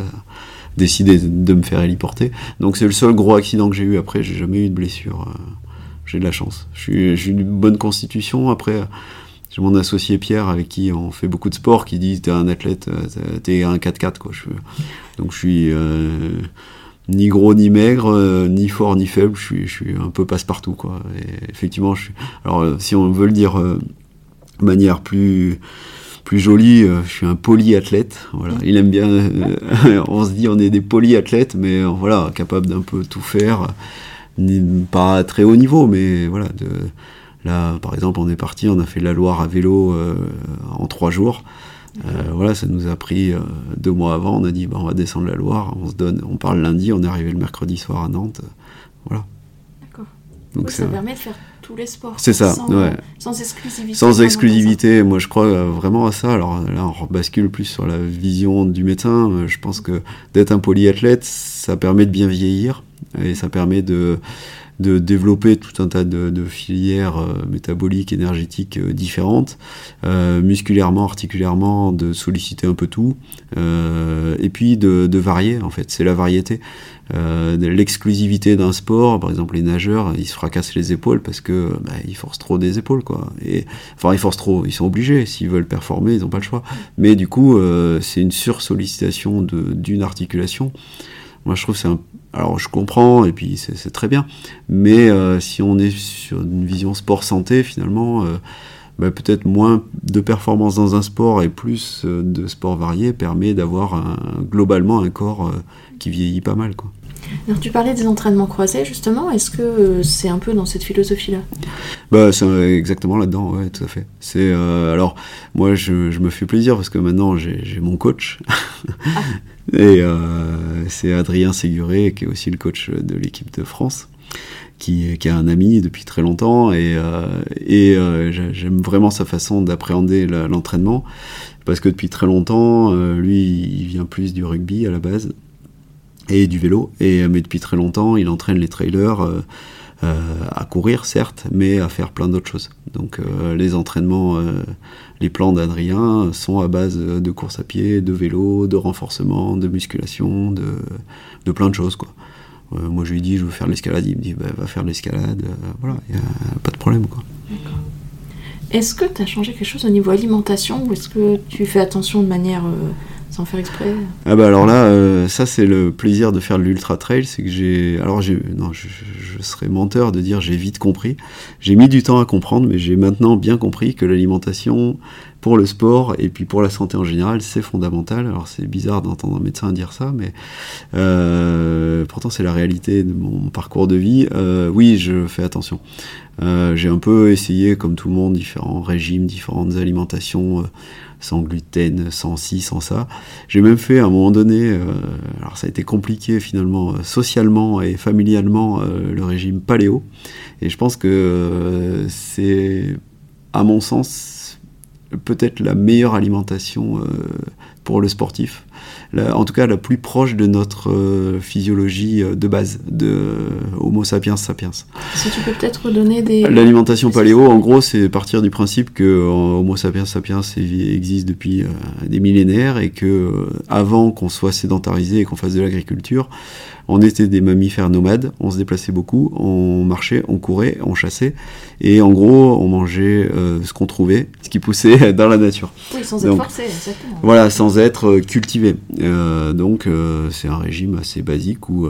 B: décidé de me faire héliporter. Donc c'est le seul gros accident que j'ai eu. Après, j'ai jamais eu de blessure. Euh, j'ai de la chance. J'ai une bonne constitution. Après, j'ai mon associé Pierre avec qui on fait beaucoup de sport qui dit t'es un athlète, euh, t'es un 4-4 quoi. donc je suis euh, ni gros ni maigre, ni fort ni faible. Je suis, je suis un peu passe-partout quoi. Effectivement. Alors si on veut le dire de manière plus plus joli, euh, je suis un polyathlète. Voilà, il aime bien. Euh, on se dit, on est des polyathlètes, mais euh, voilà, capable d'un peu tout faire. Pas très haut niveau, mais voilà. De, là, par exemple, on est parti, on a fait la Loire à vélo en trois jours. voilà, ça nous a pris deux mois avant. On a dit, bah, on va descendre la Loire. On se donne, on parle lundi. On est arrivé le mercredi soir à Nantes. voilà.
A: D'accord. Donc ça permet de faire les sports.
B: C'est ça,
A: sans,
B: ouais.
A: Sans exclusivité.
B: Sans exclusivité, moi je crois euh, vraiment à ça. Alors là, on bascule plus sur la vision du médecin. Je pense que d'être un polyathlète, ça permet de bien vieillir et ça permet de de développer tout un tas de, filières euh, métaboliques, énergétiques différentes, musculairement, articulairement, de solliciter un peu tout, et puis de, varier en fait. C'est la variété. Euh, l'exclusivité d'un sport, par exemple les nageurs, ils se fracassent les épaules parce que bah, ils forcent trop des épaules quoi. Et enfin ils forcent trop, ils sont obligés. S'ils veulent performer, ils n'ont pas le choix. Mais du coup, euh, c'est une sursollicitation d'une articulation. Moi, je trouve c'est un alors je comprends et puis c'est très bien, mais euh, si on est sur une vision sport santé finalement, bah, peut-être moins de performance dans un sport et plus de sport varié permet d'avoir globalement un corps qui vieillit pas mal.
A: Alors, tu parlais des entraînements croisés, justement. Est-ce que euh, c'est un peu dans cette philosophie-là?
B: Bah, C'est exactement là-dedans, ouais, tout à fait. C'est, euh, alors, moi, je, me fais plaisir parce que maintenant, j'ai mon coach. Ah. Et euh, c'est Adrien Séguré, qui est aussi le coach de l'équipe de France. Qui, qui, a un ami depuis très longtemps et, et j'aime vraiment sa façon d'appréhender l'entraînement parce que depuis très longtemps, lui, il vient plus du rugby à la base et du vélo. Et, mais depuis très longtemps, il entraîne les trailers euh, euh, à courir, certes, mais à faire plein d'autres choses. Donc euh, les entraînements, les plans d'Adrien sont à base de course à pied, de vélo, de renforcement, de musculation, de, plein de choses. Moi, je lui dis, je veux faire l'escalade. Il me dit, bah, va faire l'escalade. voilà, a pas de problème.
A: Est-ce que tu as changé quelque chose au niveau alimentation ou est-ce que tu fais attention de manière sans faire exprès
B: Ah bah alors là, euh, ça c'est le plaisir de faire l'ultra trail, c'est que j'ai, alors non, je, serais menteur de dire j'ai vite compris. J'ai mis du temps à comprendre, mais j'ai maintenant bien compris que l'alimentation pour le sport et puis pour la santé en général, c'est fondamental. Alors c'est bizarre d'entendre un médecin dire ça, mais euh, pourtant c'est la réalité de mon parcours de vie. Euh, oui, je fais attention. J'ai un peu essayé, comme tout le monde, différents régimes, différentes alimentations sans gluten, sans ci, sans ça. J'ai même fait à un moment donné, alors ça a été compliqué finalement, socialement et familialement, le régime paléo. Et je pense que c'est, à mon sens, peut-être la meilleure alimentation euh, pour le sportif. En tout cas, la plus proche de notre euh, physiologie euh, de base, de Homo sapiens sapiens.
A: Si tu peux peut-être donner des...
B: L'alimentation paléo, en gros, c'est partir du principe que Homo sapiens sapiens existe depuis des millénaires et que avant qu'on soit sédentarisé et qu'on fasse de l'agriculture, on était des mammifères nomades, on se déplaçait beaucoup, on marchait, on courait, on chassait, et en gros, on mangeait euh, ce qu'on trouvait, ce qui poussait dans la nature.
A: Oui, sans être forcé, exactement.
B: Voilà, sans être euh, cultivé. Euh, donc, c'est un régime assez basique où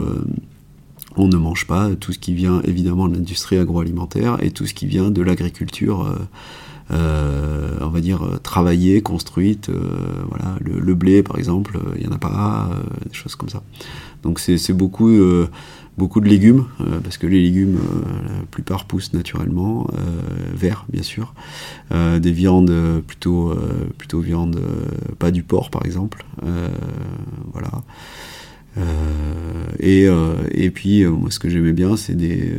B: on ne mange pas tout ce qui vient évidemment de l'industrie agroalimentaire et tout ce qui vient de l'agriculture. on va dire travaillée, construite, voilà, le, blé par exemple, il n'y en a pas, des choses comme ça. Donc c'est beaucoup, euh, beaucoup de légumes, euh, parce que les légumes, euh, la plupart poussent naturellement, verts bien sûr. des viandes plutôt, plutôt viande, pas du porc par exemple. voilà. et, et puis, moi, ce que j'aimais bien, c'est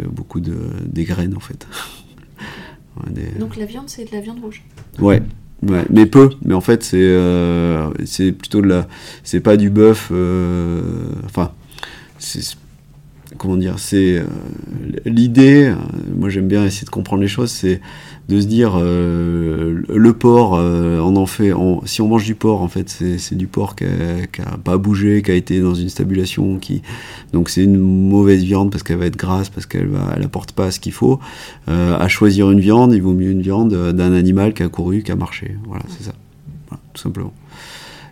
B: beaucoup de, des graines en fait.
A: Donc la viande, c'est de la viande rouge
B: Ouais, Ouais, mais peu. Mais en fait, c'est euh, c'est plutôt de la. C'est pas du bœuf. Euh, enfin, c'est comment dire. C'est euh, l'idée. moi, j'aime bien essayer de comprendre les choses. C'est de se dire euh, le porc, euh, on en fait, si on mange du porc, en fait, c'est du porc qui a, pas bougé, qui a été dans une stabulation, qui donc c'est une mauvaise viande parce qu'elle va être grasse, parce qu'elle va, elle apporte pas ce qu'il faut. Euh, à choisir une viande, il vaut mieux une viande d'un animal qui a couru, qui a marché. Voilà, c'est ça, tout simplement.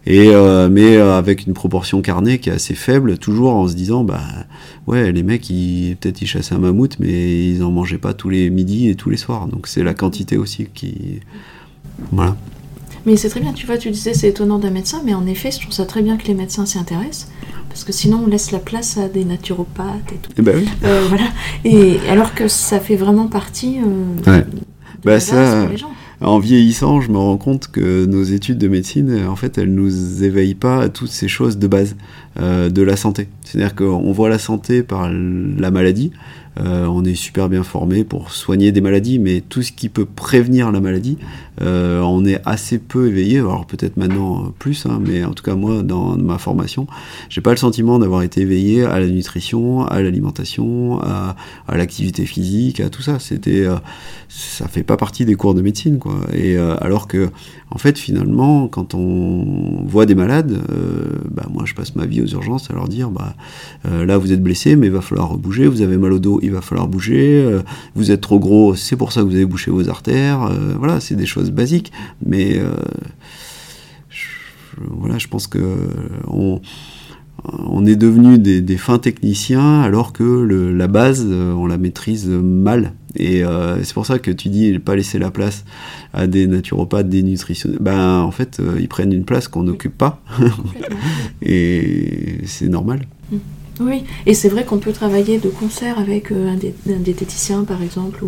B: Et mais avec une proportion carnée qui est assez faible, toujours en se disant bah ouais, les mecs, ils, peut-être ils chassaient un mammouth, mais ils en mangeaient pas tous les midis et tous les soirs. Donc c'est la quantité aussi qui. Voilà.
A: Mais c'est très bien, tu vois, tu disais c'est étonnant d'un médecin, mais en effet, je trouve ça très bien que les médecins s'y intéressent, parce que sinon on laisse la place à des naturopathes et tout.
B: Et eh ben oui.
A: Euh, voilà. Et alors que ça fait vraiment partie euh,
B: ouais. bah, ça, pour les gens en vieillissant, je me rends compte que nos études de médecine, en fait, elles nous éveillent pas à toutes ces choses de base euh, de la santé. C'est-à-dire qu'on voit la santé par la maladie, euh, on est super bien formé pour soigner des maladies, mais tout ce qui peut prévenir la maladie, euh, on est assez peu éveillé. Alors peut-être maintenant plus, hein, mais en tout cas moi, dans ma formation, j'ai pas le sentiment d'avoir été éveillé à la nutrition, à l'alimentation, à, l'activité physique, à tout ça. C'était, ça fait pas partie des cours de médecine, quoi. Et alors que, en fait, finalement, quand on voit des malades, bah, moi je passe ma vie aux urgences à leur dire, bah là vous êtes blessé, mais il va falloir bouger. Vous avez mal au dos, il va falloir bouger, euh, vous êtes trop gros, c'est pour ça que vous avez bouché vos artères, euh, voilà, c'est des choses basiques, mais euh, je, voilà, je pense que on, on est devenu des, fins techniciens alors que la base, on la maîtrise mal. Et c'est pour ça que tu dis pas laisser la place à des naturopathes, des nutritionnistes. Ben, en fait, ils prennent une place qu'on n'occupe pas. et c'est normal. Mm.
A: Oui, et c'est vrai qu'on peut travailler de concert avec euh, un, diététicien, par exemple,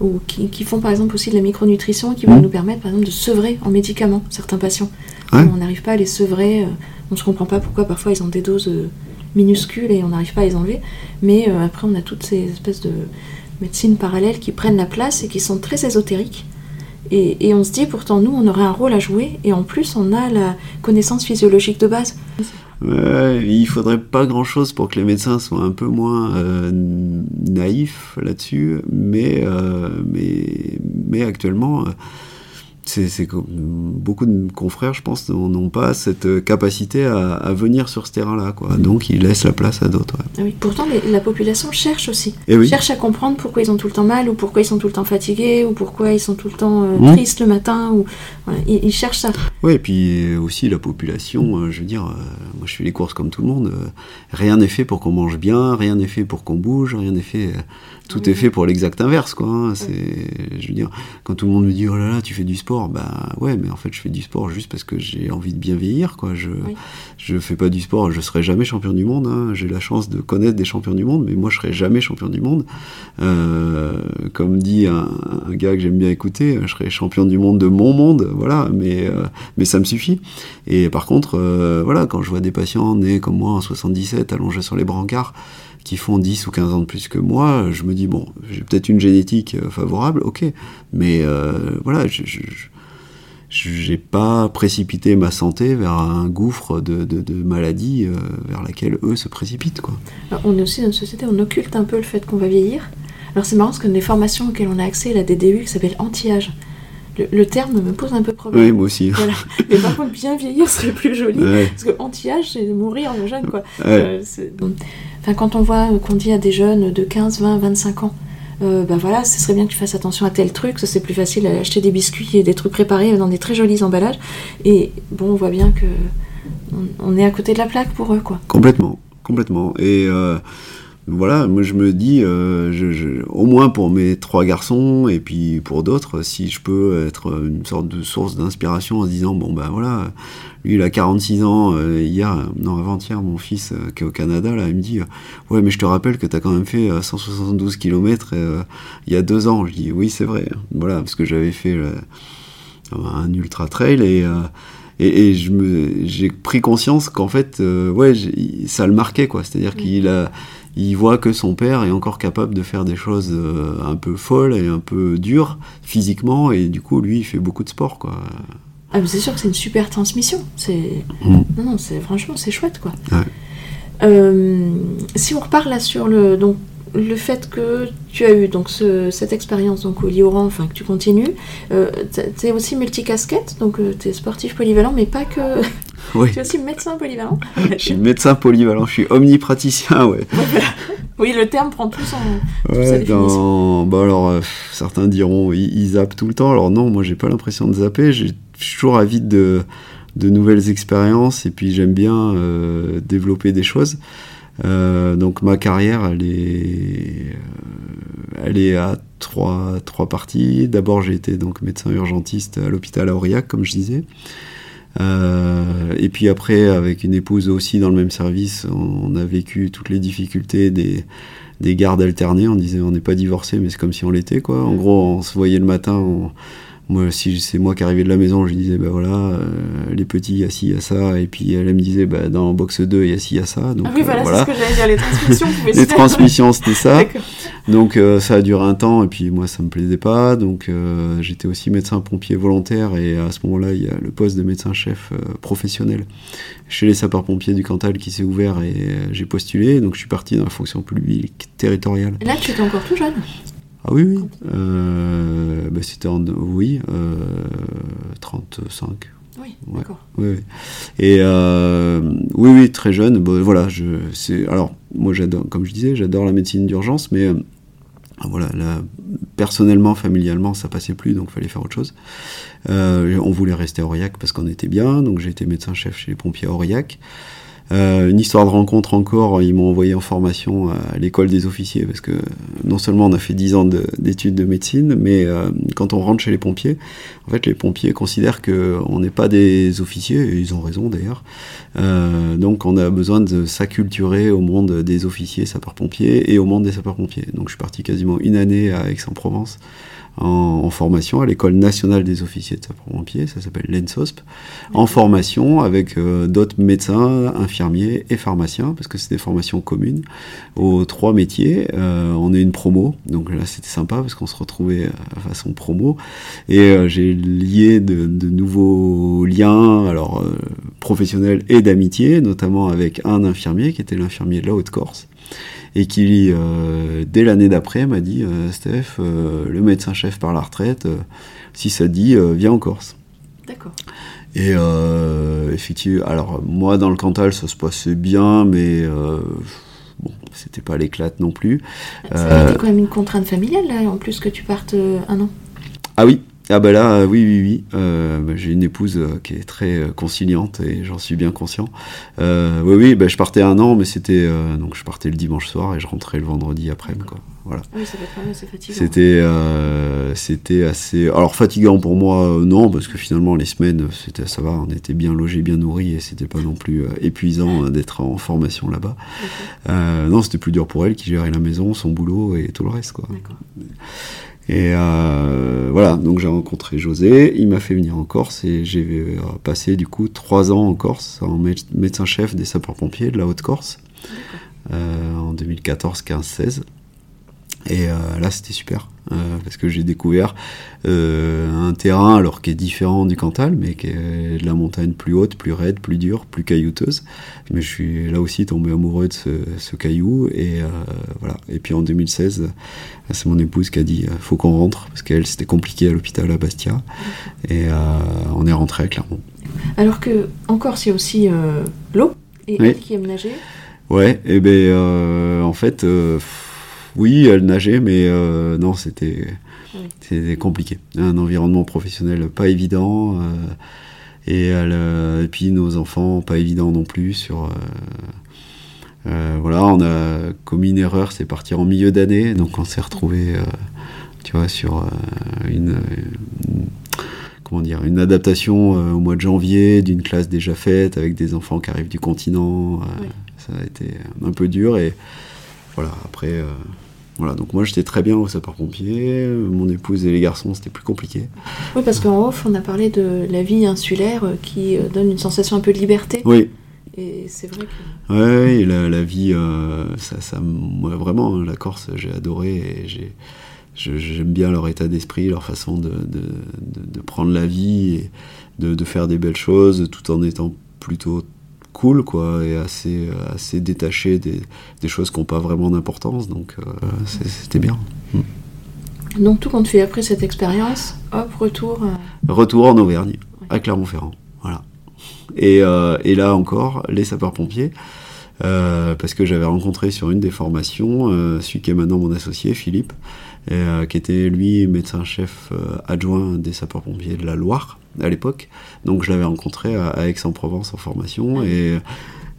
A: ou, qui, font par exemple aussi de la micronutrition, qui vont mmh. nous permettre par exemple de sevrer en médicaments certains patients. On n'arrive pas à les sevrer, euh, on ne se comprend pas pourquoi parfois ils ont des doses euh, minuscules et on n'arrive pas à les enlever, mais après on a toutes ces espèces de médecines parallèles qui prennent la place et qui sont très ésotériques. Et, et, on se dit pourtant nous on aurait un rôle à jouer et en plus on a la connaissance physiologique de base.
B: Euh, il faudrait pas grand chose pour que les médecins soient un peu moins euh, naïfs là-dessus, mais, euh, mais, mais actuellement, euh, c'est beaucoup de confrères, je pense, n'ont pas cette capacité à, à venir sur ce terrain-là, quoi. Donc ils laissent la place à d'autres. Ouais.
A: Ah oui, pourtant, les- la population cherche aussi.
B: Et oui.
A: Cherche à comprendre pourquoi ils ont tout le temps mal, ou pourquoi ils sont tout le temps fatigués, ou pourquoi ils sont tout le temps euh,
B: Mhm.
A: tristes le matin. Ou... Voilà, ils, ils cherchent ça.
B: Ouais, et puis aussi la population, euh, je veux dire, moi je fais les courses comme tout le monde, euh, rien n'est fait pour qu'on mange bien, rien n'est fait pour qu'on bouge, rien n'est fait, euh, tout
A: Oui.
B: est fait pour l'exact inverse, quoi. hein, c'est, je veux dire, quand tout le monde me dit, oh là là, tu fais du sport, bah ouais, mais en fait je fais du sport juste parce que j'ai envie de bien vieillir, quoi. Je,
A: Oui.
B: je fais pas du sport, je serai jamais champion du monde, hein, j'ai la chance de connaître des champions du monde, mais moi je serai jamais champion du monde. Euh, comme dit un, un gars que j'aime bien écouter, je serai champion du monde de mon monde, voilà, mais, euh, mais ça me suffit. Et par contre, euh, voilà, quand je vois des patients nés comme moi en 77, allongés sur les brancards, qui font 10 ou 15 ans de plus que moi, je me dis, bon, j'ai peut-être une génétique euh, favorable, ok, mais euh, voilà, je, je, j'ai pas précipité ma santé vers un gouffre de, de, de maladie euh, vers laquelle eux se précipitent, quoi.
A: On est aussi dans une société, on occulte un peu le fait qu'on va vieillir. Alors c'est marrant parce que les formations auxquelles on a accès, la DDU, qui s'appelle anti-âge. Le, le terme me pose un peu
B: Oui,
A: problème.
B: moi aussi.
A: Voilà. Mais par contre, bien vieillir serait plus joli.
B: Ouais,
A: Parce que anti-âge, c'est mourir jeune, quoi.
B: ouais.
A: Euh, enfin, quand on voit qu'on dit à des jeunes de 15, 20, 25 ans, euh, bah voilà, ce serait bien que tu fasses attention à tel truc, ça c'est plus facile d'aller acheter des biscuits et des trucs préparés dans des très jolis emballages. Et bon, on voit bien que on, on est à côté de la plaque pour eux, quoi.
B: Complètement, complètement. Et euh, voilà, moi je me dis, euh, je, je- au moins pour mes trois garçons et puis pour d'autres, si je peux être une sorte de source d'inspiration en se disant, bon ben voilà, lui il a 46 ans, euh, hier, non avant-hier, mon fils euh, qui est au Canada, là, il me dit, euh, ouais mais je te rappelle que tu as quand même fait euh, 172 km il y a deux ans. Je dis, oui c'est vrai, voilà, parce que j'avais fait euh, un ultra trail et... euh, et, et je me, j'ai pris conscience qu'en fait, euh, ouais, ça le marquait, quoi. C'est-à-dire
A: Mm.
B: qu'il a, il voit que son père est encore capable de faire des choses euh, un peu folles et un peu dures physiquement, et du coup, lui, il fait beaucoup de sport, quoi.
A: Ah, c'est sûr que c'est une super transmission. C'est
B: Mm.
A: non, non, c'est franchement c'est chouette quoi.
B: Ouais.
A: Euh, si on repart là sur le donc le fait que tu as eu donc ce- cette expérience donc au Lioran, enfin que tu continues, euh, t'es- t'es aussi multicasquette, donc euh, t'es sportif polyvalent, mais pas que.
B: Oui.
A: tu es aussi médecin polyvalent.
B: Je suis médecin polyvalent, je suis omnipraticien, ouais.
A: oui, le terme prend tout son. sa
B: Ouais,
A: définition.
B: dans... bah alors, euh, certains diront ils, ils zappent tout le temps. Alors non, moi j'ai pas l'impression de zapper. J'ai- Je suis toujours avide de, de nouvelles expériences et puis j'aime bien euh, développer des choses. Euh, donc ma carrière, elle est, euh, elle est à trois, trois parties. D'abord, j'ai été donc médecin urgentiste à l'hôpital à Aurillac, comme je disais. Euh, et puis après, avec une épouse aussi dans le même service, on a vécu toutes les difficultés des, des gardes alternées. On disait on n'est pas divorcé, mais c'est comme si on l'était, quoi. En gros, on se voyait le matin. on- moi, si c'est moi qui arrivais de la maison, je disais, bah voilà, euh, les petits, il y a ci, il y a ça. Et puis elle, elle me disait, bah dans box 2, il y a ci, il y a ça. Donc
A: ah oui,
B: euh,
A: voilà,
B: voilà.
A: c'est ce que j'allais dire. Les transmissions
B: Les transmissions, c'était ça. Donc euh, ça a duré un temps et puis moi ça me plaisait pas. Donc euh, j'étais aussi médecin pompier volontaire et à ce moment-là il y a le poste de médecin chef euh, professionnel chez les sapeurs-pompiers du Cantal qui s'est ouvert et j'ai postulé. Donc je suis parti dans la fonction publique territoriale.
A: Là, tu étais encore tout jeune.
B: Ah oui oui. Euh, bah, c'était en oui euh, 35.
A: Oui,
B: Ouais.
A: d'accord.
B: Oui, oui. Et euh, oui, oui, très jeune. Bon, voilà, je, c'est, alors moi j'adore, comme je disais, j'adore la médecine d'urgence, mais euh, voilà, là, personnellement, familialement, ça passait plus, donc fallait faire autre chose. Euh, on voulait rester à Aurillac parce qu'on était bien, donc j'ai été médecin-chef chez les pompiers à Aurillac. Euh, une histoire de rencontre encore, ils m'ont envoyé en formation à l'école des officiers parce que non seulement on a fait 10 ans de- d'études de, médecine, mais euh, quand on rentre chez les pompiers, en fait les pompiers considèrent que on n'est pas des officiers, et ils ont raison d'ailleurs. Euh, donc on a besoin de s'acculturer au monde des officiers sapeurs-pompiers et au monde des sapeurs-pompiers. Donc je suis parti quasiment une année à Aix-en-Provence en, en formation à l'école nationale des officiers de sapeurs-pompiers, ça s'appelle l'ENSOSP, en formation avec euh, d'autres médecins, infirmiers et pharmaciens, parce que c'est des formations communes aux trois métiers. Euh, on est une promo, donc là c'était sympa parce qu'on se retrouvait à façon promo, et euh, j'ai lié de, de nouveaux liens, alors euh, professionnels et d'amitié, notamment avec un infirmier qui était l'infirmier de la Haute-Corse et qui, euh, dès l'année d'après, m'a dit euh, Steph, euh, le médecin-chef par la retraite, si ça te dit, viens en Corse.
A: D'accord.
B: Et effectivement, alors moi dans le Cantal ça se passait bien, mais bon, c'était pas l'éclate non plus.
A: Été quand même une contrainte familiale, là, en plus que tu partes un an.
B: Ah oui, ah bah là, oui, oui, oui. Euh, bah, j'ai une épouse euh, qui est très euh, conciliante et j'en suis bien conscient. oui, oui, bah, je partais un an, mais c'était donc je partais le dimanche soir et je rentrais le vendredi après. Quoi. Voilà.
A: Oui, ça assez fatigant.
B: C'était, c'était assez. Alors fatigant pour moi, non, parce que finalement les semaines, c'était ça va, on était bien logés, bien nourris et c'était pas non plus épuisant d'être en formation là-bas. non, c'était plus dur pour elle qui gérait la maison, son boulot et tout le reste, quoi. Et euh, voilà, donc j'ai rencontré José, il m'a fait venir en Corse et j'ai euh, passé du coup trois ans en Corse en médecin-chef des sapeurs-pompiers de la Haute-Corse euh, en 2014, 15, 16. Et là, c'était super. Euh, parce que j'ai découvert euh, un terrain alors qui est différent du Cantal, mais qui est de la montagne plus haute, plus raide, plus dure, plus caillouteuse. Mais je suis là aussi tombé amoureux de ce, caillou et euh, voilà. Et puis en 2016, c'est mon épouse qui a dit faut qu'on rentre parce qu'elle c'était compliqué à l'hôpital à Bastia et on est rentré clairement.
A: Alors que encore c'est aussi l'eau et elle qui aime nager.
B: Ouais, et ben en fait oui, elle nageait, mais euh, non, c'était compliqué. Un environnement professionnel pas évident. Euh, et, euh, et, puis nos enfants, pas évident non plus. Sur, voilà, on a commis une erreur, c'est partir en milieu d'année. Donc on s'est retrouvé, tu vois, sur une, comment dire, une adaptation au mois de janvier d'une classe déjà faite avec des enfants qui arrivent du continent. Ça a été un peu dur et voilà, après, voilà, donc moi j'étais très bien au sapeur-pompier, mon épouse et les garçons c'était plus compliqué.
A: Oui, parce qu'en off on a parlé de la vie insulaire euh, qui euh, donne une sensation un peu de liberté.
B: Oui.
A: Et c'est vrai que.
B: Oui, la, la, vie, euh, ça, ça, moi vraiment, hein, la Corse j'ai adoré et j'ai. J'aime bien leur état d'esprit, leur façon de, de, de, prendre la vie et de, de, faire des belles choses tout en étant plutôt cool, quoi, et assez, assez détaché des, des choses qui n'ont pas vraiment d'importance. Donc, euh, c'était bien.
A: Mm. Donc, tout compte fait, après cette expérience, hop, retour.
B: Euh, retour en Auvergne, à Clermont-Ferrand. Voilà. Et, euh, et, là encore, les sapeurs-pompiers. parce que j'avais rencontré sur une des formations celui qui est maintenant mon associé, Philippe, qui était lui médecin-chef adjoint des sapeurs-pompiers de la Loire à l'époque. Donc je l'avais rencontré à, Aix-en-Provence en formation. Et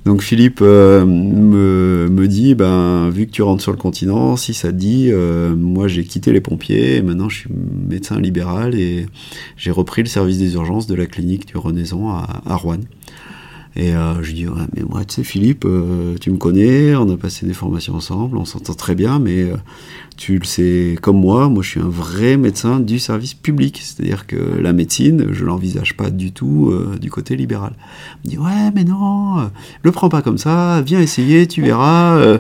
B: donc Philippe euh, me, me, dit, ben, vu que tu rentres sur le continent, si ça te dit, euh, moi j'ai quitté les pompiers et maintenant je suis médecin libéral et j'ai repris le service des urgences de la clinique du Renaison à, à Rouen. Et euh, je dis, ouais, mais moi, tu sais, Philippe, euh, tu me connais, on a passé des formations ensemble, on s'entend très bien, mais euh, tu le sais comme moi, moi je suis un vrai médecin du service public. C'est-à-dire que la médecine, je l'envisage pas du tout du côté libéral. Il me dit, ouais, mais non, le prends pas comme ça, viens essayer, tu verras,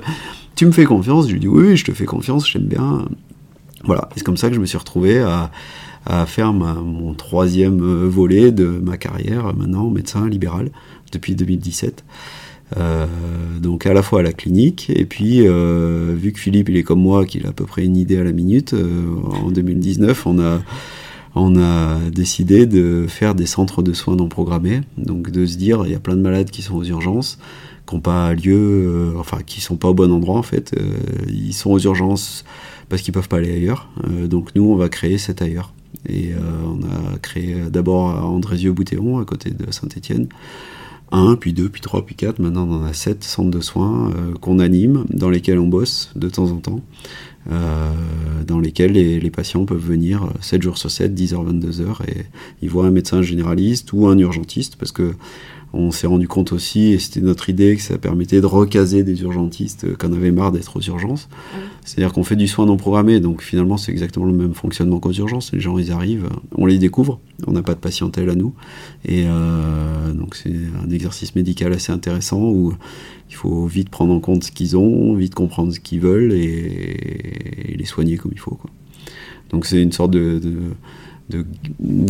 B: tu me fais confiance. Je lui dis, oui, je te fais confiance, j'aime bien. Voilà, c'est comme ça que je me suis retrouvé à faire mon troisième volet de ma carrière, maintenant médecin libéral depuis 2017. Euh, donc à la fois à la clinique et puis euh, vu que Philippe il est comme moi qu'il a à peu près une idée à la minute euh, en 2019 on a on a décidé de faire des centres de soins non programmés. Donc de se dire il y a plein de malades qui sont aux urgences qui n'ont pas lieu enfin qui sont pas au bon endroit en fait. Ils sont aux urgences parce qu'ils peuvent pas aller ailleurs. Donc nous on va créer cet ailleurs. Et on a créé d'abord Andrézieux-Boutéon à côté de Saint-Étienne 1, puis 2, puis 3, puis 4, maintenant on en a 7 centres de soins euh, qu'on anime, dans lesquels on bosse de temps en temps, euh, dans lesquels les, patients peuvent venir 7 jours sur 7, 10h, 22h, et ils voient un médecin généraliste ou un urgentiste, parce que on s'est rendu compte aussi, et c'était notre idée, que ça permettait de recaser des urgentistes euh, qu'on avait marre d'être aux urgences. Ah C'est-à-dire qu'on fait du soin non programmé, donc finalement c'est exactement le même fonctionnement qu'aux urgences. Les gens ils arrivent, on les découvre, on n'a pas de patientèle à nous, et euh, donc c'est un exercice médical assez intéressant où il faut vite prendre en compte ce qu'ils ont, vite comprendre ce qu'ils veulent et, les soigner comme il faut. Quoi. Donc c'est une sorte de, de, de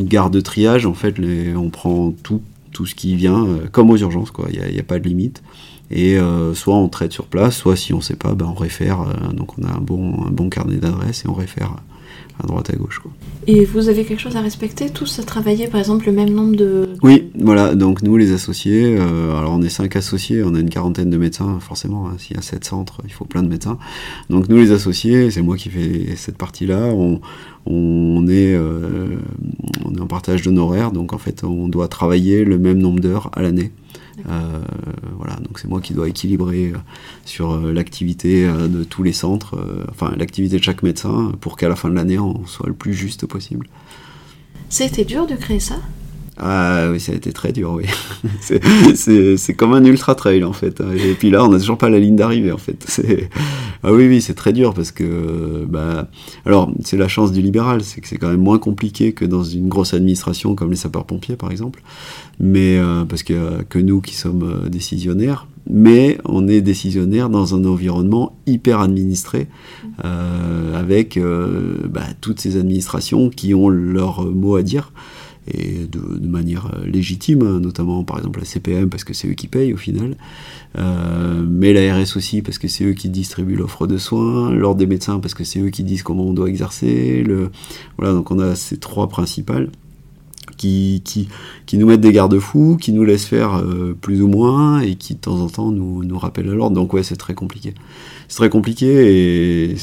B: garde de triage en fait. Les, on prend tout tout ce qui vient, euh, comme aux urgences, quoi. Il n'y a, pas de limite. Et euh, soit on traite sur place, soit si on ne sait pas, ben on réfère. Euh, donc on a un bon, un bon carnet d'adresses et on réfère à droite à gauche. Quoi.
A: Et vous avez quelque chose à respecter Tous à travailler, par exemple, le même nombre de...
B: Oui, voilà, donc nous les associés, euh, alors on est cinq associés, on a une quarantaine de médecins, forcément, hein, s'il y a sept centres, il faut plein de médecins. Donc nous les associés, c'est moi qui fais cette partie-là, on, on, est, euh, en partage d'honoraires, donc en fait on doit travailler le même nombre d'heures à l'année. Euh, voilà, donc c'est moi qui dois équilibrer euh, sur euh, l'activité de tous les centres, enfin l'activité de chaque médecin, pour qu'à la fin de l'année on soit le plus juste possible.
A: C'était dur de créer ça?
B: Ah oui, ça a été très dur, oui. c'est comme un ultra trail en fait. Et puis là, on n'a toujours pas la ligne d'arrivée en fait. Ah oui, oui, c'est très dur parce que, bah, alors c'est la chance du libéral, c'est que c'est quand même moins compliqué que dans une grosse administration comme les sapeurs-pompiers par exemple. Mais euh, parce que que nous qui sommes euh, décisionnaires, mais on est décisionnaire dans un environnement hyper administré, euh, avec bah, toutes ces administrations qui ont leur mot à dire et de, manière euh, légitime, hein, notamment par exemple la CPM parce que c'est eux qui payent au final, euh, mais la RS aussi parce que c'est eux qui distribuent l'offre de soins, l'ordre des médecins parce que c'est eux qui disent comment on doit exercer, voilà donc on a ces trois principales. Qui, qui, qui nous mettent des garde-fous, qui nous laissent faire euh, plus ou moins et qui de temps en temps nous, nous rappellent à l'ordre. Donc ouais, c'est très compliqué. C'est très compliqué et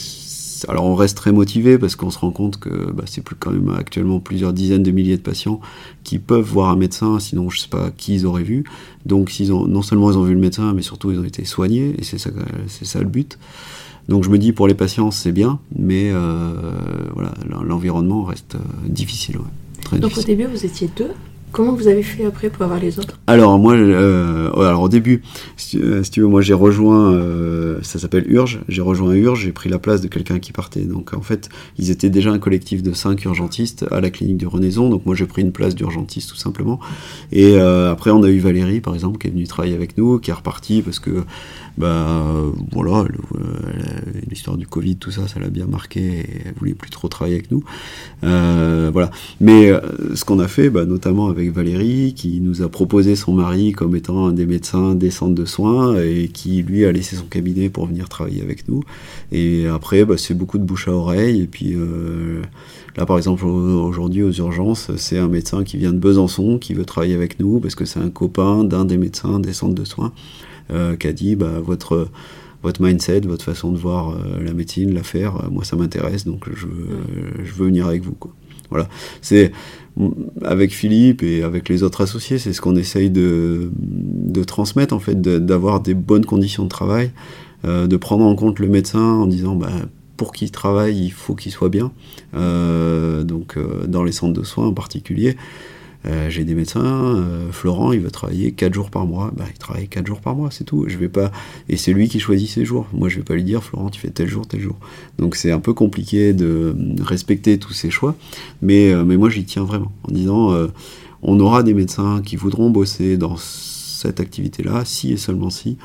B: alors on reste très motivé parce qu'on se rend compte que bah, c'est plus quand même actuellement plusieurs dizaines de milliers de patients qui peuvent voir un médecin, sinon je sais pas qui ils auraient vu. Donc s'ils ont, non seulement ils ont vu le médecin, mais surtout ils ont été soignés, et c'est ça, c'est ça le but. Donc je me dis pour les patients c'est bien, mais euh, voilà, l'environnement reste euh, difficile.
A: Donc au début vous étiez deux Comment vous avez fait après pour avoir les autres?
B: Alors moi, euh, au début, si, tu veux, moi j'ai rejoint, euh, ça s'appelle Urge, j'ai rejoint Urge, j'ai pris la place de quelqu'un qui partait. Donc en fait, ils étaient déjà un collectif de cinq urgentistes à la clinique de Renaison, donc moi j'ai pris une place d'urgentiste tout simplement. Et euh, après on a eu Valérie par exemple qui est venue travailler avec nous, qui est repartie parce que bah voilà, l'histoire du Covid, tout ça, ça l'a bien marqué et elle voulait plus trop travailler avec nous. Euh, voilà. Mais euh, ce qu'on a fait, bah, notamment avec Valérie, qui nous a proposé son mari comme étant un des médecins des centres de soins et qui lui a laissé son cabinet pour venir travailler avec nous. Et après, bah, c'est beaucoup de bouche à oreille. Et puis euh, là, par exemple, aujourd'hui aux urgences, c'est un médecin qui vient de Besançon qui veut travailler avec nous parce que c'est un copain d'un des médecins des centres de soins. Euh, qui a dit bah, votre votre mindset, votre façon de voir euh, la médecine, la faire, euh, moi ça m'intéresse, donc je, veux venir avec vous. Voilà. C'est avec Philippe et avec les autres associés, c'est ce qu'on essaye de, de, transmettre en fait, d'avoir des bonnes conditions de travail, de prendre en compte le médecin en disant bah, pour qu'il travaille, il faut qu'il soit bien. donc dans les centres de soins en particulier, euh, j'ai des médecins, euh, Florent, il veut travailler 4 jours par mois. Bah, il travaille 4 jours par mois, c'est tout. Je vais pas... Et c'est lui qui choisit ses jours. Moi, je vais pas lui dire, Florent, tu fais tel jour, tel jour. Donc c'est un peu compliqué de respecter tous ces choix. Mais, euh, mais moi, j'y tiens vraiment. En disant, on aura des médecins qui voudront bosser dans cette activité-là, si et seulement si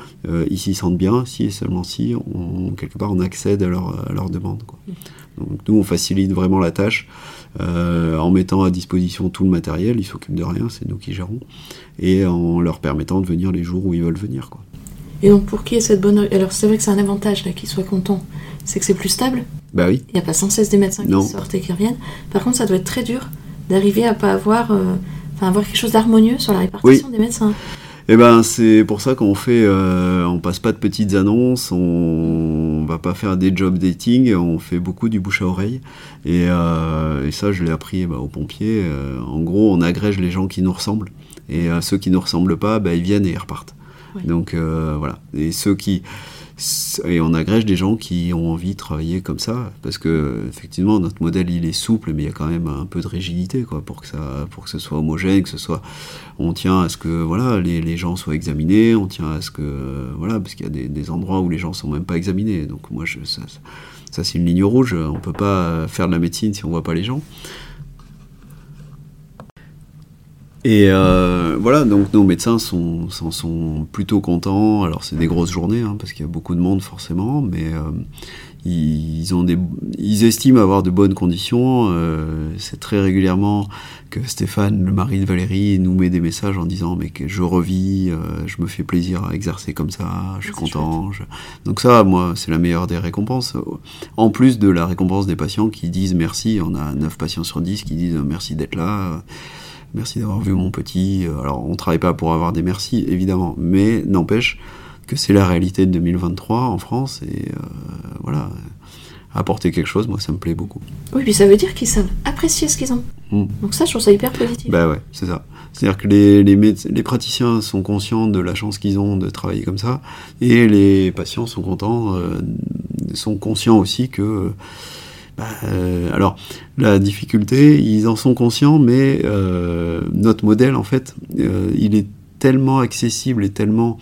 B: ils s'y sentent bien, si et seulement si, on, quelque part, on accède à leur, à demande. Donc nous, on facilite vraiment la tâche. Euh, en mettant à disposition tout le matériel, ils s'occupent de rien, c'est nous qui gérons, et en leur permettant de venir les jours où ils veulent venir. Quoi.
A: Et donc pour qui est cette bonne... Alors c'est vrai que c'est un avantage là qu'ils soient contents, c'est que c'est plus stable.
B: Bah oui.
A: Il n'y a pas sans cesse des médecins qui sortent et qui reviennent. Par contre, ça doit être très dur d'arriver à pas avoir, euh, avoir quelque chose d'harmonieux sur la répartition des médecins.
B: Eh ben, c'est pour ça qu'on fait, euh, on passe pas de petites annonces, on, va pas faire des job dating, on fait beaucoup du bouche à oreille. Et, euh, ça, je l'ai appris bah, aux pompiers. Euh, en gros, on agrège les gens qui nous ressemblent. Et ceux qui nous ressemblent pas, bah, ils viennent et ils repartent. Donc voilà. Et ceux qui et on agrège des gens qui ont envie de travailler comme ça parce que effectivement notre modèle il est souple mais il y a quand même un peu de rigidité quoi pour que ça pour ce soit homogène que ce soit on tient à ce que voilà les, gens soient examinés on tient à ce que voilà parce qu'il y a des, endroits où les gens sont même pas examinés. Donc moi ça c'est une ligne rouge. On peut pas faire de la médecine si on voit pas les gens et euh, voilà, donc nos médecins sont, sont, plutôt contents. Alors c'est des grosses journées, hein, parce qu'il y a beaucoup de monde forcément, mais euh, ils, ont des, ils estiment avoir de bonnes conditions. Euh, c'est très régulièrement que Stéphane, le mari de Valérie, nous met des messages en disant mais que je revis, euh, je me fais plaisir à exercer comme ça, je suis content. Donc ça, moi, c'est la meilleure des récompenses. En plus de la récompense des patients qui disent merci, on a 9 patients sur 10 qui disent merci d'être là. Merci d'avoir vu mon petit. Alors, on travaille pas pour avoir des merci, évidemment, mais n'empêche, que c'est la réalité de 2023 en France et euh, voilà apporter quelque chose, moi ça me plaît beaucoup.
A: Oui, puis ça veut dire qu'ils savent apprécier ce qu'ils ont. Hmm. Donc ça, je trouve ça hyper positif.
B: Bah ouais, c'est ça. C'est-à-dire que les, les, les, praticiens sont conscients de la chance qu'ils ont de travailler comme ça, et les patients sont contents, euh, sont conscients aussi que. Bah, euh, alors, la difficulté, ils en sont conscients, mais notre modèle, en fait, il est tellement accessible et tellement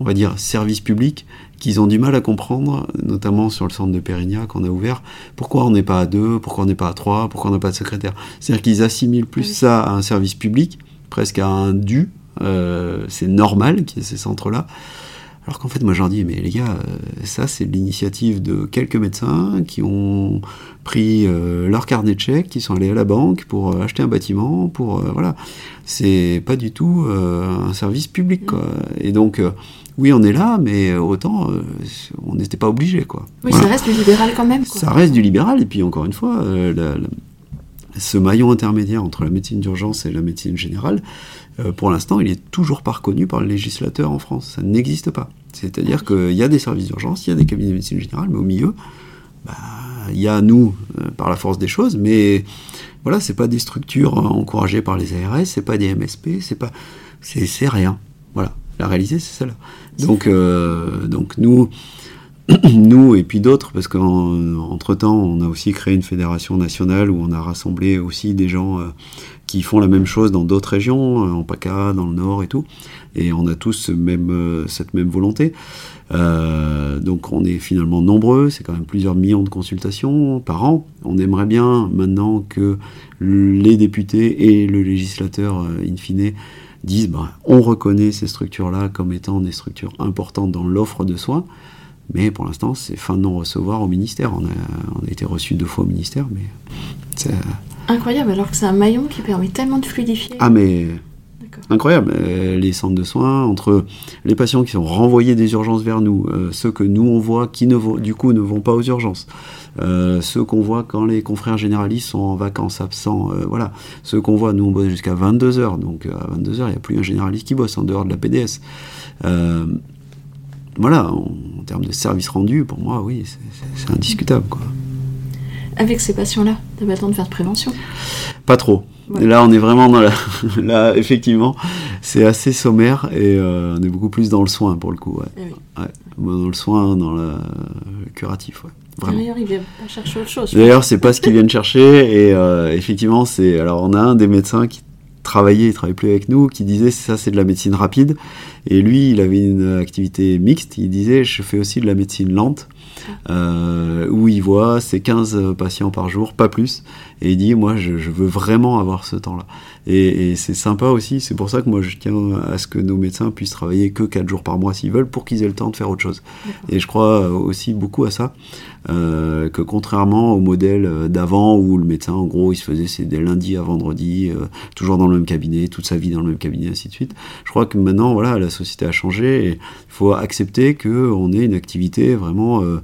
B: on va dire, service public qu'ils ont du mal à comprendre, notamment sur le centre de Pérignac qu'on a ouvert, pourquoi on n'est pas à deux, pourquoi on n'est pas à trois, pourquoi on n'a pas de secrétaire. C'est-à-dire qu'ils assimilent plus ça à un service public, presque à un dû, euh, c'est normal qu'il y ait ces centres-là, alors qu'en fait, moi, j'en dis, mais les gars, euh, ça, c'est l'initiative de quelques médecins qui ont pris euh, leur carnet de chèques, qui sont allés à la banque pour euh, acheter un bâtiment, pour voilà. C'est pas du tout un service public, quoi. Mm. Et donc, oui, on est là, mais autant, on n'était pas obligé, quoi.
A: Oui, ça reste du libéral quand même.
B: Ça reste du libéral, et puis encore une fois, ce maillon intermédiaire entre la médecine d'urgence et la médecine générale, euh, pour l'instant, il est toujours pas reconnu par le législateur en France. Ça n'existe pas. C'est-à-dire qu'il y a des services d'urgence, il y a des cabinets de médecine générale, mais au milieu, bah, il y a nous, euh, par la force des choses, mais voilà, c'est pas des structures encouragées par les ARS, c'est pas des MSP, c'est pas, c'est rien. Voilà, la réalité c'est celle-là. Donc, euh, donc nous, nous et puis d'autres, parce qu'entre temps, on a aussi créé une fédération nationale où on a rassemblé aussi des gens qui font la même chose dans d'autres régions, euh, en PACA, dans le Nord et tout. Et on a tous même, euh, cette même volonté. Euh, donc on est finalement nombreux, c'est quand même plusieurs millions de consultations par an. On aimerait bien maintenant que les députés et le législateur, in fine, disent bah, on reconnaît ces structures-là comme étant des structures importantes dans l'offre de soins. Mais pour l'instant, c'est fin de non-recevoir au ministère. On a, on a été reçu deux fois au ministère, mais c'est
A: Incroyable, alors que c'est un maillon qui permet tellement de fluidifier.
B: Ah, mais. Incroyable. Euh, les centres de soins, entre les patients qui sont renvoyés des urgences vers nous, euh, ceux que nous on voit qui ne vont, du coup ne vont pas aux urgences, euh, ceux qu'on voit quand les confrères généralistes sont en vacances absents, voilà. Ceux qu'on voit, nous on bosse jusqu'à 22h, donc à 22h il n'y a plus un généraliste qui bosse en dehors de la PDS. voilà, en, en, termes de service rendu, pour moi, oui, c'est indiscutable. Quoi
A: avec ces patients-là T'as pas le temps de faire de prévention?
B: Pas trop. Là, on est vraiment dans la. Là, effectivement, c'est assez sommaire et euh, on est beaucoup plus dans le soin pour le coup. Ouais. Eh dans le soin, dans le curatif.
A: D'ailleurs, ils viennent pas chercher autre chose.
B: D'ailleurs, c'est pas ce qu'ils viennent chercher et euh, effectivement, c'est. Alors, on a un des médecins qui travaillait, il travaillait plus avec nous, qui disait ça c'est de la médecine rapide. Et lui, il avait une activité mixte. Il disait je fais aussi de la médecine lente. Euh, où il voit ses 15 patients par jour, pas plus. Et il dit, moi, je, veux vraiment avoir ce temps-là. Et, c'est sympa aussi, c'est pour ça que moi, je tiens à ce que nos médecins puissent travailler que 4 jours par mois s'ils veulent, pour qu'ils aient le temps de faire autre chose. Et je crois aussi beaucoup à ça, euh, que contrairement au modèle d'avant, où le médecin, en gros, il se faisait c'est des lundis à vendredi, euh, toujours dans le même cabinet, toute sa vie dans le même cabinet, ainsi de suite. Je crois que maintenant, voilà, la société a changé, et il faut accepter qu'on ait une activité vraiment... Euh, euh,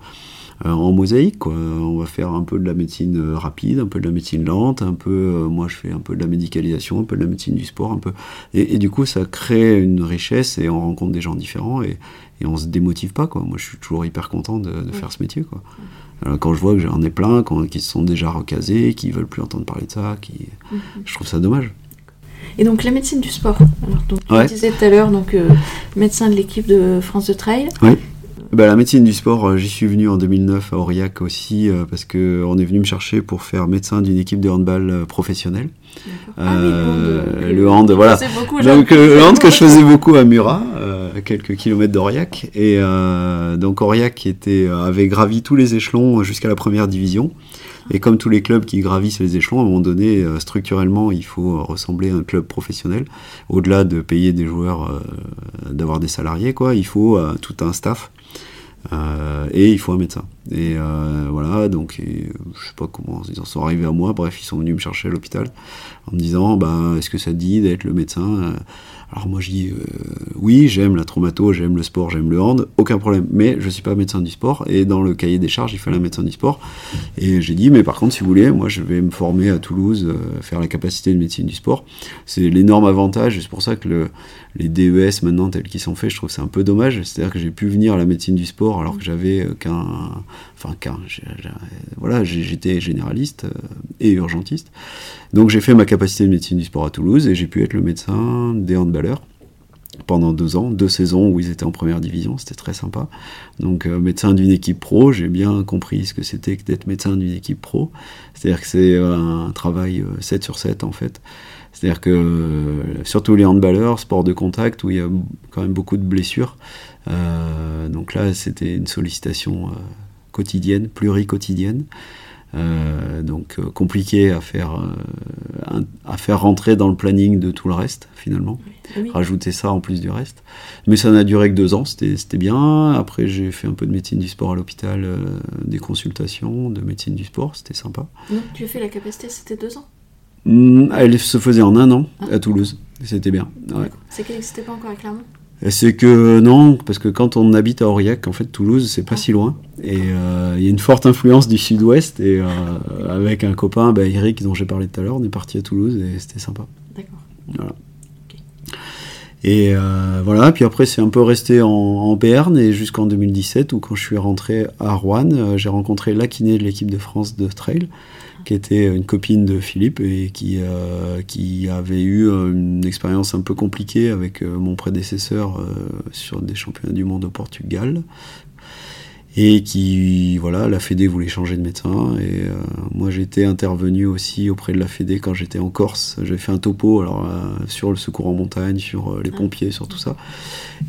B: en mosaïque. Quoi. On va faire un peu de la médecine euh, rapide, un peu de la médecine lente, un peu, euh, moi je fais un peu de la médicalisation, un peu de la médecine du sport, un peu. Et, du coup, ça crée une richesse et on rencontre des gens différents et, et on se démotive pas. Quoi. Moi, je suis toujours hyper content de, faire ce métier. Quoi. quand je vois que j'en ai plein qui se sont déjà recasés, qui veulent plus entendre parler de ça, qui... Mhm. je trouve ça dommage.
A: Et donc la médecine du sport. Alors donc tu disais tout à l'heure donc médecin de l'équipe de France de trail.
B: Oui. Bah, la médecine du sport, euh, j'y suis venu en 2009 à Aurillac aussi, euh, parce qu'on est venu me chercher pour faire médecin d'une équipe de handball euh, professionnelle.
A: Ah
B: le hand, voilà. donc le hand que je faisais beaucoup à Murat, à quelques kilomètres d'Aurillac. Et donc Aurillac était, avait gravi tous les échelons jusqu'à la première division. Et comme tous les clubs qui gravissent les échelons, à un moment donné, structurellement, il faut ressembler à un club professionnel. Au-delà de payer des joueurs, d'avoir des salariés, quoi, il faut tout un staff. Euh, et il faut un médecin. Et euh, voilà, donc et, je sais pas comment ils en sont arrivés à moi. Bref, ils sont venus me chercher à l'hôpital en me disant bah, Est-ce que ça te dit d'être le médecin? Alors moi je dis euh, oui, j'aime la traumato, j'aime le sport, j'aime le hand, aucun problème. Mais je suis pas médecin du sport et dans le cahier des charges il fallait un médecin du sport. Et j'ai dit mais par contre si vous voulez, moi je vais me former à Toulouse, euh, faire la capacité de médecine du sport. C'est l'énorme avantage c'est pour ça que le, les DES maintenant tels qu'ils sont faits, je trouve c'est un peu dommage. C'est-à-dire que j'ai pu venir à la médecine du sport alors que j'avais euh, qu'un, enfin qu'un, voilà, j'étais généraliste et urgentiste. Donc j'ai fait ma capacité de médecine du sport à Toulouse et j'ai pu être le médecin des handballeurs pendant deux ans, deux saisons où ils étaient en première division, c'était très sympa. Donc euh, médecin d'une équipe pro, j'ai bien compris ce que c'était que d'être médecin d'une équipe pro. C'est-à-dire que c'est un travail 7 euh, sur 7 en fait. C'est-à-dire que euh, surtout les handballeurs, sport de contact où il y a quand même beaucoup de blessures. donc là c'était une sollicitation quotidienne, pluricotidienne. Euh, donc euh, compliqué à faire, euh, à faire rentrer dans le planning de tout le reste finalement. Rajouter ça en plus du reste. Mais ça n'a duré que deux ans, c'était bien. Après j'ai fait un peu de médecine du sport à l'hôpital, des consultations de médecine du sport, c'était sympa.
A: Donc tu as fait la capacité, c'était deux ans
B: Elle se faisait en un an ah. à Toulouse, c'était bien.
A: C'est qu'elle n'existait pas encore à Clermont?
B: C'est que non, parce que quand on habite à Aurillac, en fait, Toulouse, c'est pas si loin. Et euh, il y a une forte influence du sud-ouest. Et euh, avec un copain, bah, Eric, dont j'ai parlé tout à l'heure, on est parti à Toulouse et c'était sympa. D'accord. Voilà. Et euh, voilà, puis après, c'est un peu resté en, en et jusqu'en 2017, où quand je suis rentré à Rouen, j'ai rencontré la kiné de l'équipe de France de trail qui était une copine de Philippe et qui, euh, qui avait eu euh, une expérience un peu compliquée avec euh, mon prédécesseur sur des championnats du monde au Portugal, et qui, voilà, la Fédé voulait changer de médecin. Et euh, moi, j'étais intervenu aussi auprès de la Fédé quand j'étais en Corse. J'avais fait un topo alors, euh, sur le secours en montagne, sur euh, les ah. pompiers, sur tout ça.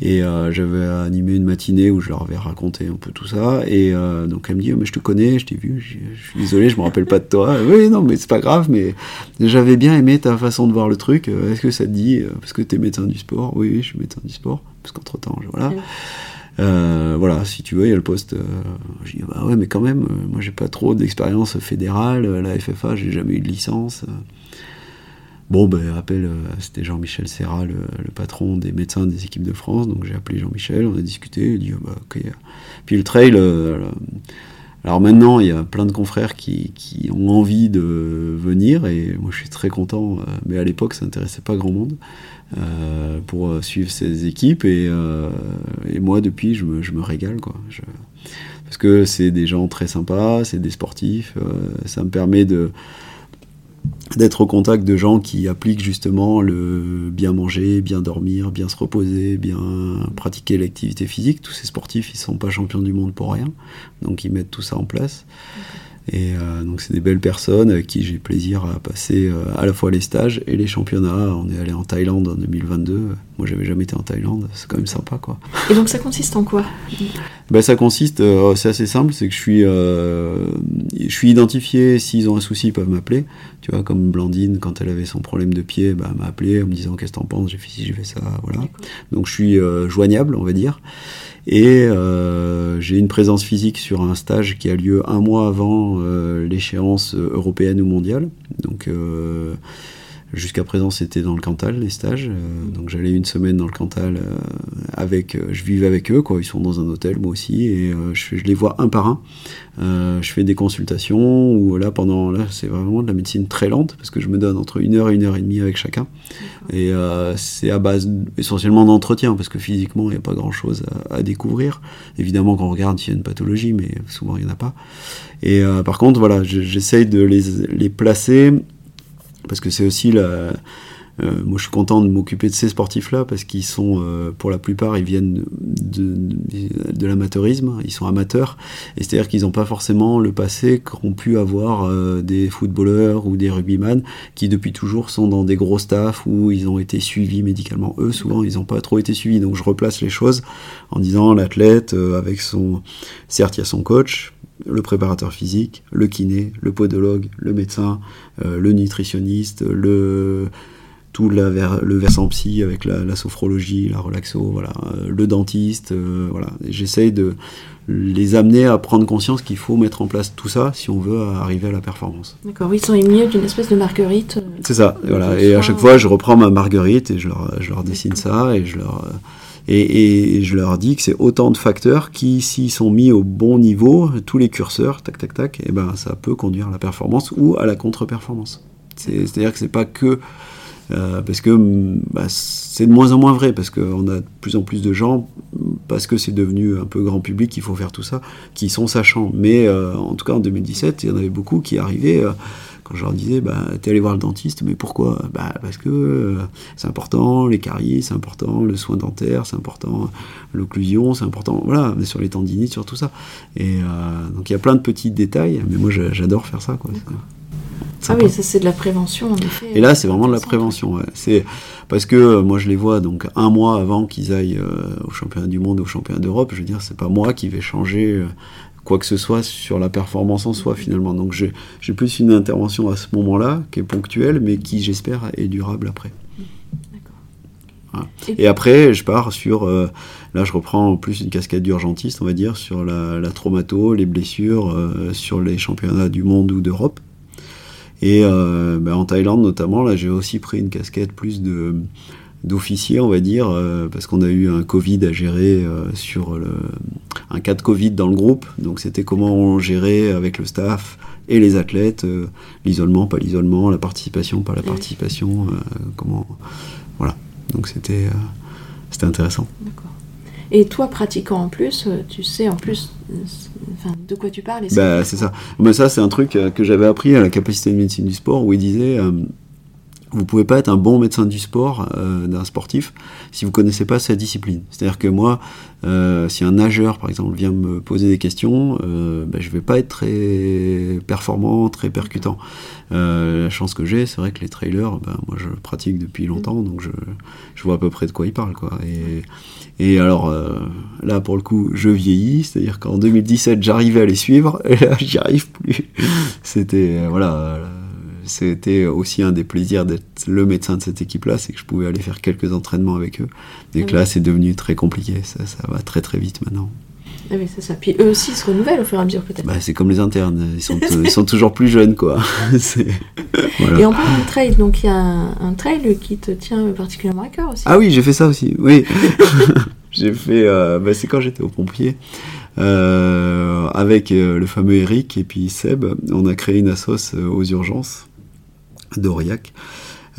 B: Et j'avais animé une matinée où je leur avais raconté un peu tout ça. Et donc, elle me dit, oh, mais je te connais, je t'ai vu, je suis désolé, je me rappelle pas de toi. oui, non, mais c'est pas grave, mais j'avais bien aimé ta façon de voir le truc. Est-ce que ça te dit, parce que tu es médecin du sport? Oui, oui, je suis médecin du sport. Parce qu'entre-temps, voilà. Euh, voilà, si tu veux, il y a le poste. Euh, je dis, bah ouais, mais quand même, euh, moi j'ai pas trop d'expérience fédérale, la FFA, j'ai jamais eu de licence. Bon, ben, appel, c'était Jean-Michel Serra, le, patron des médecins des équipes de France, donc j'ai appelé Jean-Michel, on a discuté, il dit, bah, ok. Puis le trail, alors maintenant, il y a plein de confrères qui, qui, ont envie de venir, et moi je suis très content, mais à l'époque, ça n'intéressait pas grand monde. Euh, pour euh, suivre ces équipes. Et, euh, et moi, depuis, je me, régale. Quoi. Parce que c'est des gens très sympas, c'est des sportifs. ça me permet de d'être au contact de gens qui appliquent justement le bien manger, bien dormir, bien se reposer, bien pratiquer l'activité physique. Tous ces sportifs, ils sont pas champions du monde pour rien, donc ils mettent tout ça en place. Et euh, donc c'est des belles personnes avec qui j'ai plaisir à passer euh, à la fois les stages et les championnats. On est allé en Thaïlande en 2022. Moi j'avais jamais été en Thaïlande, c'est quand même sympa quoi.
A: Et donc ça consiste en quoi?
B: Ben, Ça consiste, euh, c'est assez simple, c'est que je suis, je suis identifié, s'ils ont un souci ils peuvent m'appeler. Tu vois, comme Blandine, quand elle avait son problème de pied, bah, elle m'a appelé en me disant qu'est-ce que t'en penses, j'ai fait ci, j'ai fait ça, voilà. Donc je suis joignable on va dire. Et euh, j'ai une présence physique sur un stage qui a lieu un mois avant euh, l'échéance européenne ou mondiale. Donc euh, Jusqu'à présent, c'était dans le Cantal, les stages. Euh, donc j'allais une semaine dans le Cantal euh, avec, euh, je vivais avec eux, quoi. Ils sont dans un hôtel, moi aussi, et je, les vois un par un. je fais des consultations où là, pendant, là, c'est vraiment de la médecine très lente parce que je me donne entre une heure et une heure et demie avec chacun. Et c'est à base essentiellement d'entretien parce que physiquement, il n'y a pas grand chose à, découvrir. Évidemment, quand on regarde s'il y a une pathologie, mais souvent il n'y en a pas. Et par contre, voilà, j'essaye de les, les placer parce que c'est aussi la. Euh, moi, je suis content de m'occuper de ces sportifs-là parce qu'ils sont, euh, pour la plupart, ils viennent de, l'amateurisme, ils sont amateurs, et c'est-à-dire qu'ils n'ont pas forcément le passé qu'ont pu avoir euh, des footballeurs ou des rugbyman qui, depuis toujours, sont dans des gros staffs où ils ont été suivis médicalement. Eux, souvent, ils n'ont pas trop été suivis, donc je replace les choses en disant l'athlète, avec son. Certes, il y a son coach, le préparateur physique, le kiné, le podologue, le médecin, euh, le nutritionniste, le tout la le versant psy avec la, sophrologie, la relaxo, voilà, le dentiste, voilà. J'essaye de les amener à prendre conscience qu'il faut mettre en place tout ça si on veut arriver à la performance.
A: D'accord, oui, ils sont émis d'une espèce de marguerite.
B: C'est ça, voilà. Et à chaque fois, je reprends ma marguerite et je leur, je leur dessine ça et je leur et, je leur dis que c'est autant de facteurs qui, s'ils sont mis au bon niveau, tous les curseurs, tac, tac, tac, et eh ben ça peut conduire à la performance ou à la contre-performance. C'est-à-dire que c'est pas que euh, parce que bah, c'est de moins en moins vrai, parce qu'on a de plus en plus de gens, parce que c'est devenu un peu grand public, qu'il faut faire tout ça, qui sont sachants. Mais euh, en tout cas en 2017, il y en avait beaucoup qui arrivaient. Euh, quand je leur disais, bah, t'es allé voir le dentiste, mais pourquoi? Bah, Parce que euh, c'est important, les caries, c'est important, le soin dentaire, c'est important, l'occlusion, c'est important, voilà, mais sur les tendinites, sur tout ça. Et donc il y a plein de petits détails, mais moi j'adore faire ça. Quoi.
A: Ah oui, ça c'est de la prévention en effet.
B: Et là c'est vraiment de la prévention. Ouais. C'est parce que euh, moi je les vois donc un mois avant qu'ils aillent au championnat du monde, au championnat d'Europe. Je veux dire, c'est pas moi qui vais changer quoi que ce soit sur la performance en soi finalement. Donc j'ai plus une intervention à ce moment-là qui est ponctuelle mais qui j'espère est durable après. Et, après je pars sur, euh, là je reprends en plus une casquette d'urgentiste on va dire sur la, traumato, les blessures, euh, sur les championnats du monde ou d'Europe. Et euh, ben, en Thaïlande notamment, là j'ai aussi pris une casquette plus de d'officiers, on va dire, euh, parce qu'on a eu un Covid à gérer euh, sur le, un cas de Covid dans le groupe. Donc c'était comment on gérait avec le staff et les athlètes, l'isolement, pas l'isolement, la participation, pas la participation, comment, voilà. Donc c'était c'était intéressant.
A: D'accord. Et toi, pratiquant en plus, tu sais en plus de quoi tu parles.
B: Bah, c'est ça. Mais ça, c'est un truc que j'avais appris à la capacité de médecine du sport où il disait vous pouvez pas être un bon médecin du sport euh, d'un sportif si vous connaissez pas sa discipline. C'est-à-dire que moi, euh, si un nageur par exemple vient me poser des questions, euh, ben, je vais pas être très performant, très percutant. Euh, la chance que j'ai, c'est vrai que les trailers, ben, moi je pratique depuis longtemps, donc je, je, vois à peu près de quoi ils parlent. Quoi. Et, et alors là, pour le coup, je vieillis, c'est-à-dire qu'en 2017, j'arrivais à les suivre, et là, j'y arrive plus. C'était voilà c'était aussi un des plaisirs d'être le médecin de cette équipe-là, c'est que je pouvais aller faire quelques entraînements avec eux. Et que là, c'est devenu très compliqué. Ça, ça va très très vite maintenant.
A: Ah oui, c'est ça. Puis eux aussi se renouvellent au fur et à mesure, peut-être.
B: Bah, c'est comme les internes, ils sont, ils sont toujours plus jeunes, quoi.
A: Et en parlant de trail, donc il y a un, trail qui te tient particulièrement à cœur aussi.
B: Ah oui, j'ai fait ça aussi, oui. j'ai fait, euh, bah, c'est quand j'étais au pompier. Euh, avec euh, le fameux Eric et puis Seb, on a créé une assoce aux urgences d'Aurillac euh,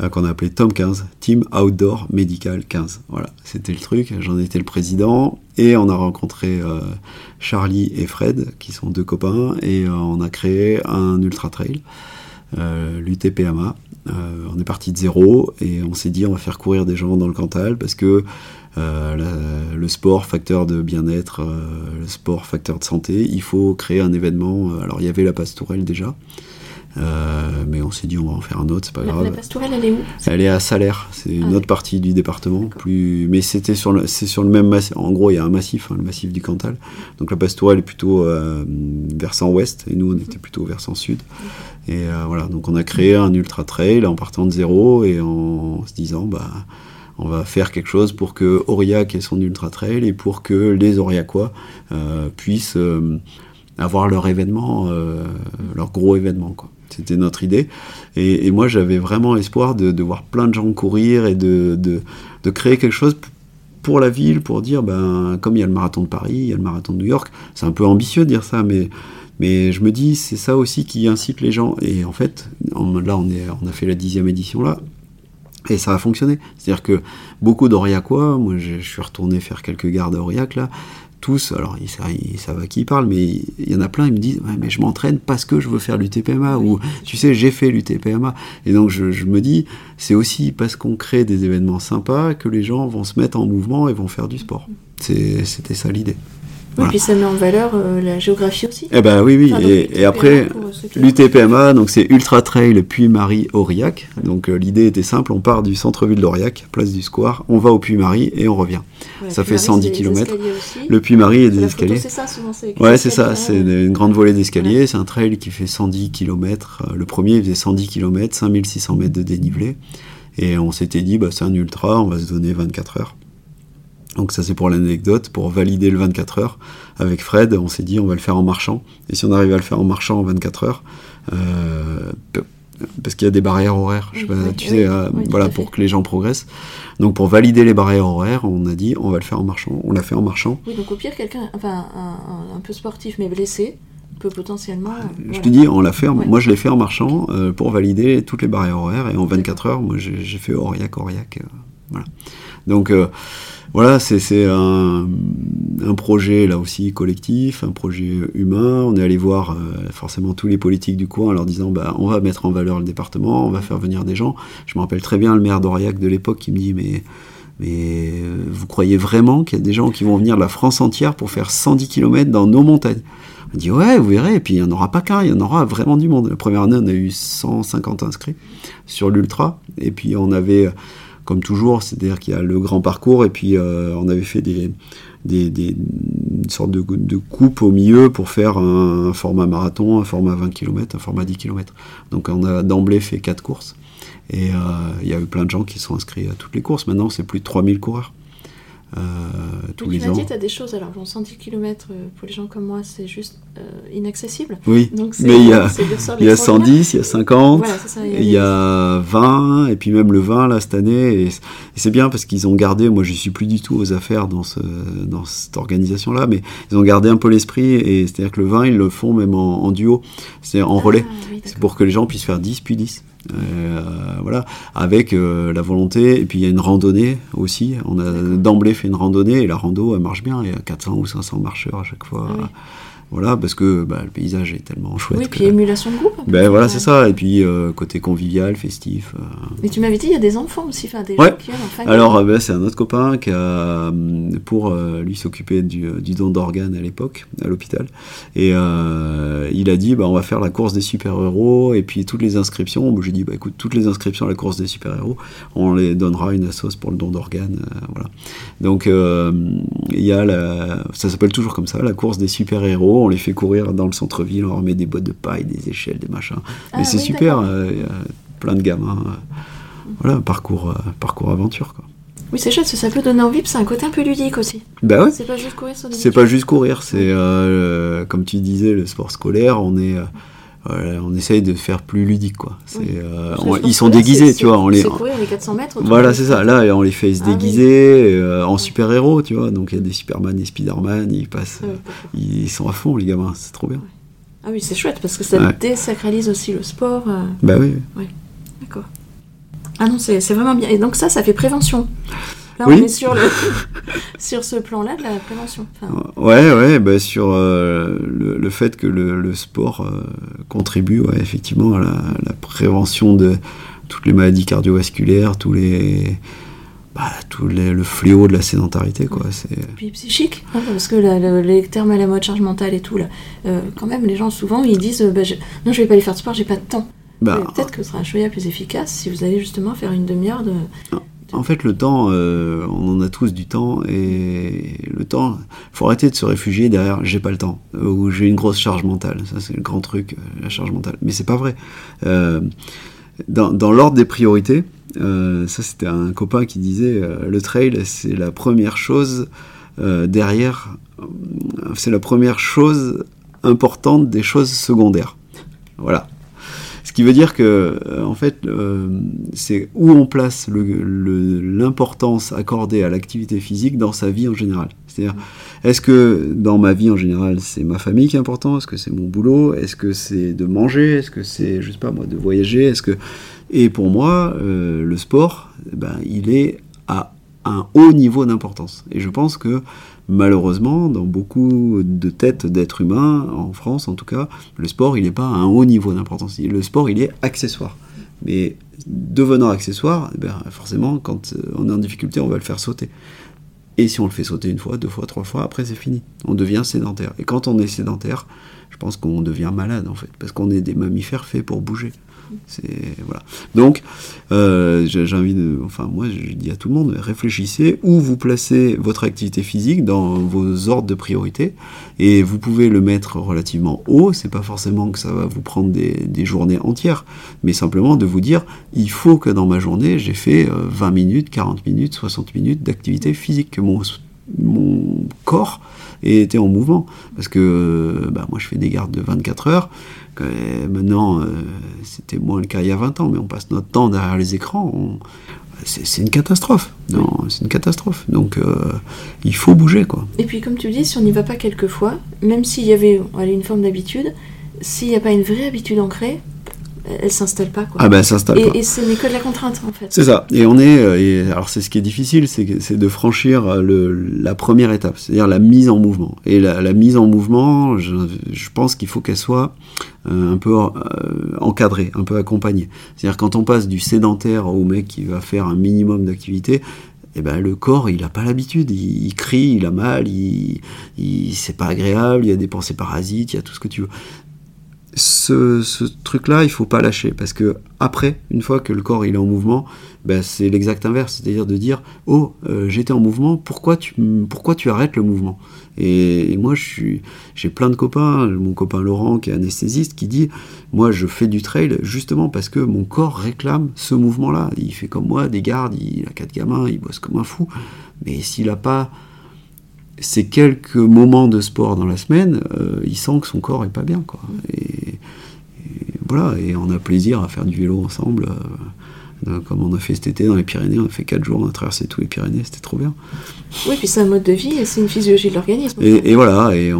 B: qu'on a appelé Tom 15, Team Outdoor Medical 15. Voilà, c'était le truc. J'en étais le président et on a rencontré euh, Charlie et Fred, qui sont deux copains, et euh, on a créé un ultra trail, l'UTPMA. on est parti de zéro et on s'est dit on va faire courir des gens dans le Cantal parce que le sport facteur de bien-être, le sport facteur de santé, il faut créer un événement. alors il y avait la Pastourelle déjà. Euh, mais on s'est dit on va en faire un autre, c'est pas grave.
A: La pastourelle, elle est où?
B: Elle est à Salaire, c'est une ah, autre partie du département. Plus, mais c'était sur le, c'est sur le même massif. En gros, il y a un massif, hein, le massif du Cantal. Donc la pastourelle est plutôt euh, versant ouest et nous on était plutôt versant sud. Et euh, voilà, donc on a créé un ultra trail en partant de zéro et en se disant bah on va faire quelque chose pour que Aurillac ait son ultra trail et pour que les Aurillacois puissent avoir leur événement, leur gros événement quoi. C'était notre idée. Et, moi, j'avais vraiment espoir de, voir plein de gens courir et de, de, créer quelque chose pour la ville, pour dire, ben, comme il y a le marathon de Paris, il y a le marathon de New York, c'est un peu ambitieux de dire ça, mais, mais je me dis, c'est ça aussi qui incite les gens. Et en fait, là, on, a fait la dixième édition là, et ça a fonctionné. C'est-à-dire que beaucoup d'Aurillacois, moi je, suis retourné faire quelques gardes à Aurillac là, tous, alors ils, savent à qui ils parlent, mais il y en a plein, ils me disent mais je m'entraîne parce que je veux faire l'UTPMA, ou tu sais, j'ai fait l'UTPMA. Et donc je, me dis, c'est aussi parce qu'on crée des événements sympas que les gens vont se mettre en mouvement et vont faire du sport. C'était ça l'idée.
A: Oui, puis ça met en valeur euh, la géographie aussi.
B: Eh ben oui, oui. et, après, euh, l'UTPMA, donc c'est Ultra Trail Puy-Marie Aurillac. Donc euh, l'idée était simple, on part du centre-ville d'Aurillac, place du Square, on va au Puy-Marie et on revient. ça fait 110 km. Le Puy-Marie et des escaliers.
A: C'est ça, souvent,
B: Ouais, c'est ça. C'est une grande volée d'escaliers. C'est un trail qui fait 110 km. Le premier, il faisait 110 km, 5600 mètres de dénivelé. Et on s'était dit, bah, c'est un ultra, on va se donner 24 heures. Donc ça c'est pour l'anecdote, pour valider le 24 heures. Avec Fred, on s'est dit on va le faire en marchant. Et si on arrive à le faire en marchant en 24 heures, euh, parce qu'il y a des barrières horaires, je sais pas, tu sais, euh, voilà, pour que les gens progressent. Donc pour valider les barrières horaires, on a dit on va le faire en marchant. On l'a fait en marchant.
A: Oui, donc au pire, quelqu'un, enfin un, un, peu sportif mais blessé, peut potentiellement.
B: Euh, je te dis, on l'a fait. Moi, je l'ai fait en marchant pour valider toutes les barrières horaires et en 24 heures, moi, j'ai fait Aurillac, Aurillac, voilà. Donc voilà, c'est un, projet là aussi collectif, un projet humain. On est allé voir euh, forcément tous les politiques du coin en leur disant bah, on va mettre en valeur le département, on va faire venir des gens. Je me rappelle très bien le maire d'Aurillac de l'époque qui me dit mais, mais euh, vous croyez vraiment qu'il y a des gens qui vont venir de la France entière pour faire 110 km dans nos montagnes? On dit ouais, vous verrez, et puis il n'y en aura pas qu'un, il y en aura vraiment du monde. La première année, on a eu 150 inscrits sur l'Ultra, et puis on avait comme toujours, c'est-à-dire qu'il y a le grand parcours et puis euh, on avait fait des, des, une de, de, coupe au milieu pour faire un, format marathon, un format 20 km, un format 10 km. Donc on a d'emblée fait quatre courses et euh, il y a eu plein de gens qui sont inscrits à toutes les courses. Maintenant, c'est plus de 3000 coureurs.
A: Euh, tous les ans. tu as des choses, alors 110 km euh, pour les gens comme moi, c'est juste euh, inaccessible.
B: Oui, Donc mais il y a, il y a 110, il y a 50, il y a, 20, et puis même le 20 là cette année. Et, c'est bien parce qu'ils ont gardé, moi je suis plus du tout aux affaires dans, ce, dans cette organisation-là, mais ils ont gardé un peu l'esprit, et c'est-à-dire que le 20, ils le font même en, duo, c'est en relais. Ah, c'est pour que les gens puissent faire 10 puis 10. Euh, voilà, avec euh, la volonté, et puis il y a une randonnée aussi. On a d'emblée fait une randonnée, et la rando, elle marche bien. Il y a 400 ou 500 marcheurs à chaque fois. Ah voilà, parce que bah, le paysage est tellement chouette.
A: Oui, puis émulation de groupe.
B: Ben voilà, c'est ça. Et puis euh, côté convivial, festif. Euh.
A: Mais tu m'avais dit, il y a des enfants aussi, enfin des
B: ouais. qui Alors, euh, ben, c'est un autre copain qui a, pour lui s'occuper du, du, don d'organes à l'époque, à l'hôpital. Et il a dit, bah, on va faire la course des super-héros, et puis toutes les inscriptions. J'ai dit, bah, écoute, toutes les inscriptions à la course des super-héros, on les donnera une sauce pour le don d'organes. voilà. Donc, il y a la, ça s'appelle toujours comme ça, la course des super-héros on les fait courir dans le centre-ville, on leur met des bottes de paille, des échelles, des machins. Mais ah c'est super, euh, plein de gamins. Euh, voilà, parcours, euh, parcours aventure. Quoi.
A: Oui, c'est chouette, ça peut donner envie, c'est un côté un peu ludique aussi.
B: Bah ouais.
A: C'est pas juste courir
B: C'est pas juste courir, c'est comme tu disais, le sport scolaire, on est. on essaye de faire plus ludique quoi. ils sont déguisés, tu vois. On
A: les, courir les 400 mètres.
B: Voilà, c'est ça. Là, on les fait se ah déguiser en super héros, tu vois. Donc il y a des Superman et Spiderman, ils passent, ils sont à fond les gamins, c'est trop bien.
A: Ah oui, c'est chouette parce que ça désacralise aussi le sport. Euh.
B: Bah oui.
A: oui. D'accord. Ah non, c'est vraiment bien. Et donc ça, ça fait prévention. Là, on est sur, le, sur ce plan-là de la prévention.
B: Ouais, ouais, bah sur euh, le, fait que le, sport euh, contribue effectivement à la, prévention de toutes les maladies cardiovasculaires, tous les, bah, tout le fléau de la sédentarité. Quoi.
A: Puis psychique, hein, parce que les termes à la mode charge mentale et tout, là, euh, quand même, les gens souvent ils disent bah, je, Non, je vais pas aller faire de sport, j'ai pas de temps. Bah, peut-être que ce sera un choix plus efficace si vous allez justement faire une demi-heure de,
B: En fait, le temps, euh, on en a tous du temps, et le temps, faut arrêter de se réfugier derrière j'ai pas le temps, ou j'ai une grosse charge mentale. Ça, c'est le grand truc, euh, la charge mentale. Mais c'est pas vrai. dans, dans l'ordre des priorités, euh, ça, c'était un copain qui disait euh, le trail, c'est la première chose euh, derrière, c'est la première chose importante des choses secondaires. Voilà. Ce qui veut dire que, en fait, c'est où on place l'importance accordée à l'activité physique dans sa vie en général. C'est-à-dire, est-ce que dans ma vie en général, c'est ma famille qui est important? Est-ce que c'est mon boulot? Est-ce que c'est de manger? Est-ce que c'est, je sais pas moi, de voyager? Est-ce que et pour moi, euh, le sport, ben, il est à un haut niveau d'importance. Et je pense que malheureusement, dans beaucoup de têtes d'êtres humains, en France en tout cas, le sport, il n'est pas à un haut niveau d'importance. Le sport, il est accessoire. Mais devenant accessoire, ben, forcément, quand euh, on est en difficulté, on va le faire sauter. Et si on le fait sauter une fois, deux fois, trois fois, après c'est fini. On devient sédentaire. Et quand on est sédentaire, je pense qu'on devient malade en fait, parce qu'on est des mammifères faits pour bouger. C'est voilà. Donc, euh, de, enfin moi, je dis à tout le monde, réfléchissez où vous placez votre activité physique dans vos ordres de priorité, et vous pouvez le mettre relativement haut. C'est pas forcément que ça va vous prendre des, des, journées entières, mais simplement de vous dire, il faut que dans ma journée, j'ai fait 20 euh, minutes, 40 minutes, 60 minutes d'activité physique, que mon mon corps était en mouvement. Parce que euh, bah, moi, je fais des gardes de 24 heures. Maintenant, euh, c'était moins le cas il y a 20 ans, mais on passe notre temps derrière les écrans. C'est une catastrophe. Non, c'est une catastrophe. Donc, euh, il faut bouger, quoi.
A: Et puis, comme tu dis, si on n'y va pas quelques fois, même s'il y avait une forme d'habitude, s'il n'y a pas une vraie habitude ancrée, elle s'installe pas. Quoi.
B: Ah ben, s'installe
A: et,
B: pas.
A: Et ce n'est que de la contrainte, en fait.
B: C'est ça. Et on est. Euh, et alors, c'est ce qui est difficile, c'est de franchir euh, le, la première étape, c'est-à-dire la mise en mouvement. Et la, la mise en mouvement, je, je pense qu'il faut qu'elle soit euh, un peu euh, encadrée, un peu accompagnée. C'est-à-dire, quand on passe du sédentaire au mec qui va faire un minimum d'activité, eh ben, le corps, il n'a pas l'habitude. Il, il, crie, il a mal, il, il c'est pas agréable, il y a des pensées parasites, il y a tout ce que tu veux ce, truc-là, il faut pas lâcher. Parce que après, une fois que le corps il est en mouvement, ben, c'est l'exact inverse, c'est-à-dire de dire oh euh, j'étais en mouvement, pourquoi tu pourquoi tu arrêtes le mouvement? Et, moi j'ai plein de copains, mon copain Laurent qui est anesthésiste qui dit moi je fais du trail justement parce que mon corps réclame ce mouvement-là. Il fait comme moi des gardes, il a quatre gamins, il bosse comme un fou, mais s'il a pas ces quelques moments de sport dans la semaine, euh, il sent que son corps est pas bien, voilà, et on a plaisir à faire du vélo ensemble, euh, comme on a fait cet été dans les Pyrénées. On a fait 4 jours, on a traversé tous les Pyrénées, c'était trop bien.
A: Oui, puis c'est un mode de vie et c'est une physiologie de l'organisme.
B: Et, et, voilà, et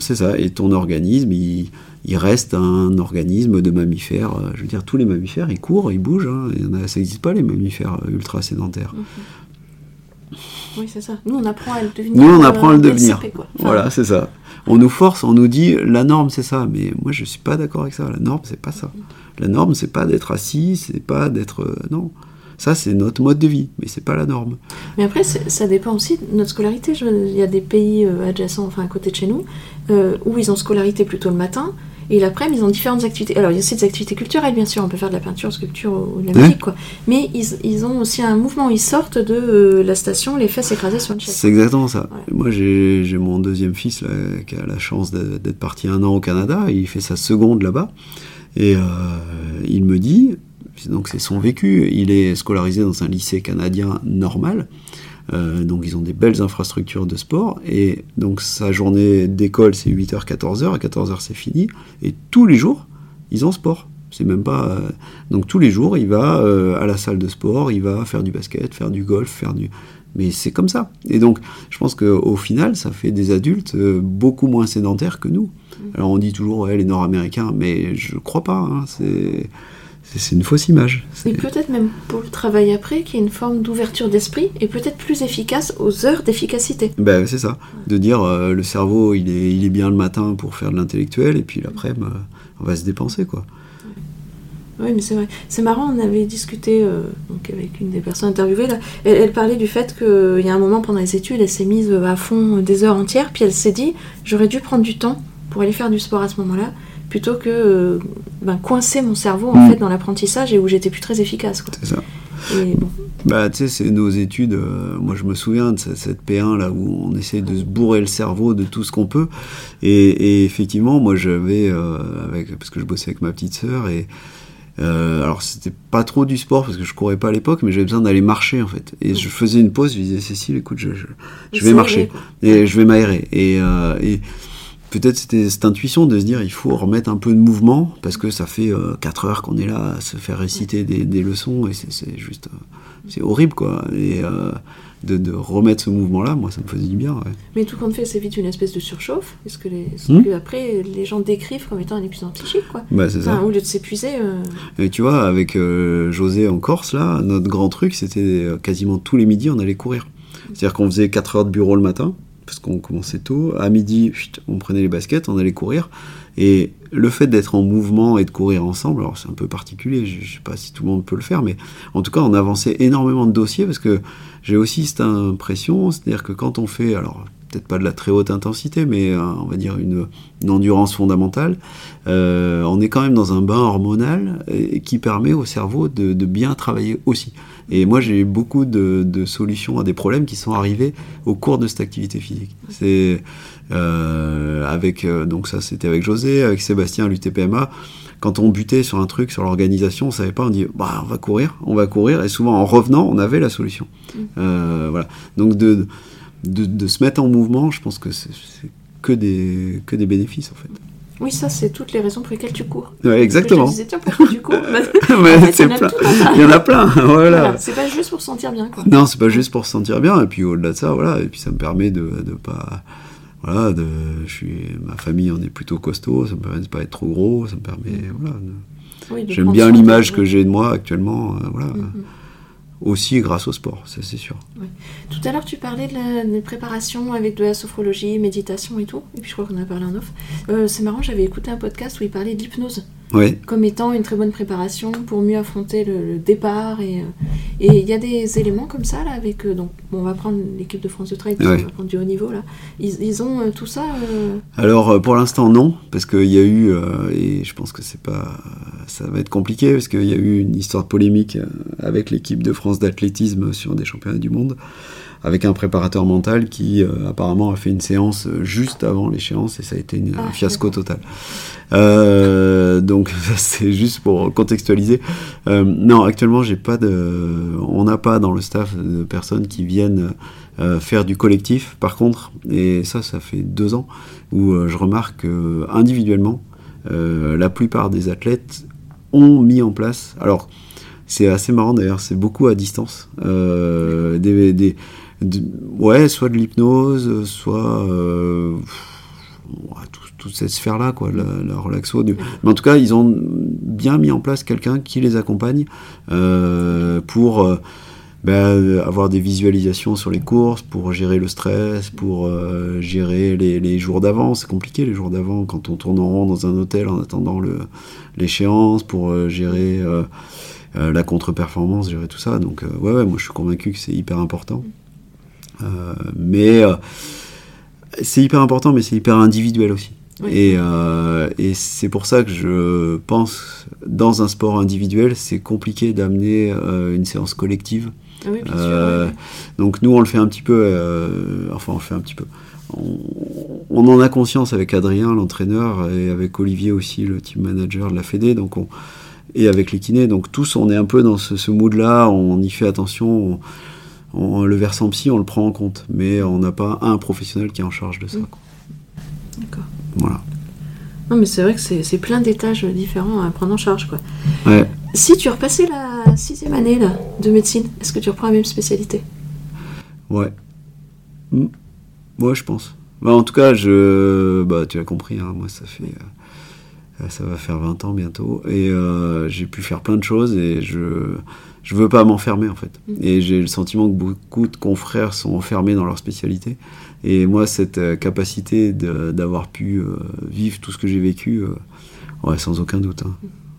B: c'est ça. Et ton organisme, il, il, reste un organisme de mammifères. Je veux dire, tous les mammifères, ils courent, ils bougent. Hein, ça n'existe pas les mammifères ultra sédentaires.
A: -hmm. Oui, c'est ça. Nous, on apprend à le devenir.
B: Nous, on apprend à le devenir. Enfin, voilà, c'est ça. On nous force, on nous dit la norme, c'est ça. Mais moi, je suis pas d'accord avec ça. La norme, c'est pas ça. La norme, c'est pas d'être assis, c'est pas d'être. Euh, non. Ça, c'est notre mode de vie, mais c'est pas la norme.
A: Mais après, ça dépend aussi de notre scolarité. Il y a des pays euh, adjacents, enfin à côté de chez nous, euh, où ils ont scolarité plutôt le matin. Et l'après-midi, ils ont différentes activités. Alors, il y a aussi des activités culturelles, bien sûr. On peut faire de la peinture, sculpture ou de la musique, quoi. Mais ils, ils, ont aussi un mouvement. Ils sortent de euh, la station, les fesses écrasées sur une chaise.
B: C'est exactement ça. Moi, j'ai mon deuxième fils là, qui a la chance d'être parti un an au Canada. Il fait sa seconde là-bas. Et euh, il me dit, donc c'est son vécu, il est scolarisé dans un lycée canadien normal. Euh, donc ils ont des belles infrastructures de sport. Et donc sa journée d'école c'est 8h 14h à 14h c'est fini. Et tous les jours ils ont sport. C'est même pas euh... donc tous les jours il va euh, à la salle de sport il va faire du basket faire du golf faire du mais c'est comme ça. Et donc je pense qu'au final ça fait des adultes beaucoup moins sédentaires que nous. Alors on dit toujours ouais, les nord-américains mais je crois pas hein, c'est c'est une fausse image.
A: Et peut-être même pour le travail après, qu'il y ait une forme d'ouverture d'esprit et peut-être plus efficace aux heures d'efficacité.
B: Ben, c'est ça. De dire euh, le cerveau, il est, il est bien le matin pour faire de l'intellectuel et puis l'après, ben, on va se dépenser. quoi.
A: Oui, mais c'est vrai. C'est marrant, on avait discuté euh, donc avec une des personnes interviewées. Là. Elle, elle parlait du fait qu'il y a un moment pendant les études, elle s'est mise à fond des heures entières, puis elle s'est dit j'aurais dû prendre du temps pour aller faire du sport à ce moment-là plutôt que euh, ben, coincer mon cerveau en mmh. fait dans l'apprentissage et où j'étais plus très efficace.
B: C'est ça. Et bon. Bah, tu sais, c'est nos études. Euh, moi, je me souviens de cette, cette, P1 là où on essaie de se bourrer le cerveau de tout ce qu'on peut. Et, et, effectivement, moi, j'avais, euh, avec, parce que je bossais avec ma petite sœur et. Euh, alors c'était pas trop du sport parce que je courais pas à l'époque, mais j'avais besoin d'aller marcher en fait. Et je faisais une pause, je disais Cécile, écoute, je, je, je vais marcher et je vais m'aérer. Et, et peut-être c'était cette intuition de se dire il faut remettre un peu de mouvement parce que ça fait euh, 4 heures qu'on est là à se faire réciter des, des leçons et c'est juste euh, c'est horrible quoi et euh, de, de, remettre ce mouvement là moi ça me faisait du bien ouais.
A: mais tout compte fait c'est vite une espèce de surchauffe est-ce que, les, est mmh. que après les gens décrivent comme étant un épuisement psychique quoi?
B: Bah, c'est enfin,
A: ça. au lieu de s'épuiser euh,
B: et tu vois avec José en Corse là notre grand truc c'était quasiment tous les midis on allait courir c'est à dire qu'on faisait 4 heures de bureau le matin parce qu'on commençait tôt. À midi, on prenait les baskets, on allait courir. Et le fait d'être en mouvement et de courir ensemble, alors c'est un peu particulier, je, je sais pas si tout le monde peut le faire, mais en tout cas, on avançait énormément de dossiers parce que j'ai aussi cette impression, c'est-à-dire que quand on fait, alors peut-être pas de la très haute intensité, mais on va dire une, endurance fondamentale, on est quand même dans un bain hormonal qui permet au cerveau de, bien travailler aussi. Et moi, j'ai eu beaucoup de, de, solutions à des problèmes qui sont arrivés au cours de cette activité physique. C'est avec donc ça, c'était avec José, avec Sébastien à l'UTPMA quand on butait sur un truc, sur l'organisation, on savait pas, on dit bah on va courir, on va courir, et souvent en revenant, on avait la solution. Mm. Euh, voilà. Donc de, de, se mettre en mouvement, je pense que c'est que des, que des bénéfices en fait.
A: Oui, ça, c'est toutes les raisons pour lesquelles tu cours.
B: Ouais, exactement. Je
A: disais, tiens, pourquoi tu cours
B: Il y en a plein. voilà.
A: C'est pas juste pour se sentir bien. Quoi.
B: Non, c'est pas juste pour se sentir bien. Et puis au-delà de ça, voilà. Et puis ça me permet de ne pas voilà, de, je suis, ma famille en est plutôt costaud, ça me permet de pas être trop gros, ça me permet, voilà. J'aime bien l'image que j'ai de moi actuellement, euh, voilà. Mm-hmm. Aussi grâce au sport, ça c'est sûr.
A: Tout à l'heure, tu parlais de la préparation avec de la sophrologie, méditation et tout, et puis je crois qu'on a parlé en off. Euh, c'est marrant, j'avais écouté un podcast où il parlait d'hypnose comme étant une très bonne préparation pour mieux affronter le, départ. Et euh, il y a des éléments comme ça, là, avec. Euh, donc, on va prendre l'équipe de France de trail, on va prendre du haut niveau, là. Ils, ont euh, tout ça
B: Alors, pour l'instant, non, parce qu'il y a eu, et je pense que c'est pas. Ça va être compliqué, parce qu'il y a eu une histoire polémique avec l'équipe de France d'athlétisme sur des championnats du monde avec un préparateur mental qui euh, apparemment a fait une séance juste avant l'échéance et ça a été une, un ah, fiasco total. Euh, donc c'est juste pour contextualiser. Euh, non, actuellement j'ai pas de, on n'a pas dans le staff de personnes qui viennent faire du collectif. Par contre, et ça ça fait deux ans où je remarque individuellement la plupart des athlètes ont mis en place. Alors c'est assez marrant d'ailleurs, c'est beaucoup à distance. des, des, ouais, soit de l'hypnose, soit euh, toute cette sphère-là, quoi, la, relaxo. Mais en tout cas, ils ont bien mis en place quelqu'un qui les accompagne euh, pour euh, ben, avoir des visualisations sur les courses, pour gérer le stress, pour gérer les, jours d'avant. C'est compliqué les jours d'avant quand on tourne en rond dans un hôtel en attendant l'échéance, pour gérer la contre-performance, gérer tout ça. Donc, ouais, ouais, moi je suis convaincu que c'est hyper important. Euh, mais euh, c'est hyper important, mais c'est hyper individuel aussi. Et, euh, et c'est pour ça que je pense, dans un sport individuel, c'est compliqué d'amener une séance collective.
A: Oui, bien sûr,
B: Donc nous, on le fait un petit peu, enfin on le fait un petit peu. On, en a conscience avec Adrien, l'entraîneur, et avec Olivier aussi, le team manager de la Fédé, donc on, et avec les kinés. Donc tous, on est un peu dans ce, ce mood-là, on y fait attention. On, le versant psy, on le prend en compte, mais on n'a pas un professionnel qui est en charge de ça.
A: D'accord.
B: Voilà.
A: Non, mais c'est vrai que c'est plein d'étages différents à prendre en charge. Quoi.
B: Ouais.
A: Si tu repassais la sixième année là, de médecine, est-ce que tu reprends la même spécialité?
B: Ouais. Hmm. Ouais, je pense. Bah, en tout cas, je... bah, tu as compris, hein, moi ça fait... Euh, ça va faire 20 ans bientôt. Et euh, j'ai pu faire plein de choses et je je veux pas m'enfermer en fait. Mm. Et j'ai le sentiment que beaucoup de confrères sont enfermés dans leur spécialité. Et moi, cette euh, capacité d'avoir pu euh, vivre tout ce que j'ai vécu, euh, ouais, sans aucun doute. Hein.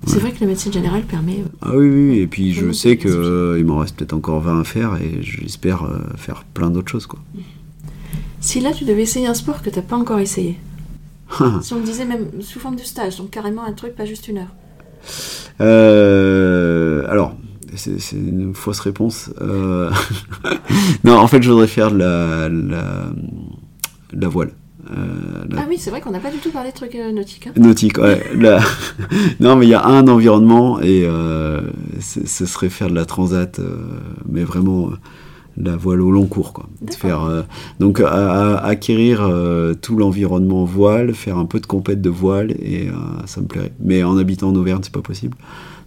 A: C'est vrai que la médecine générale permet.
B: ah oui, oui, et puis je sais qu'il m'en reste peut-être encore 20 à faire et j'espère faire plein d'autres choses. Quoi.
A: Si là tu devais essayer un sport que tu n'as pas encore essayé, si on disait même sous forme de stage, donc carrément un truc, pas juste une heure.
B: alors, c'est une fausse réponse. Euh, non, en fait, je voudrais faire la, la, voile.
A: Euh, ah oui, c'est vrai qu'on n'a pas du tout parlé de trucs euh, nautiques. Hein.
B: Nautique, ouais. non, mais il y a un environnement et ce serait faire de la transat, mais vraiment la voile au long cours. Quoi. Faire, donc acquérir tout l'environnement voile, faire un peu de compète de voile et ça me plairait. Mais en habitant en Auvergne, c'est pas possible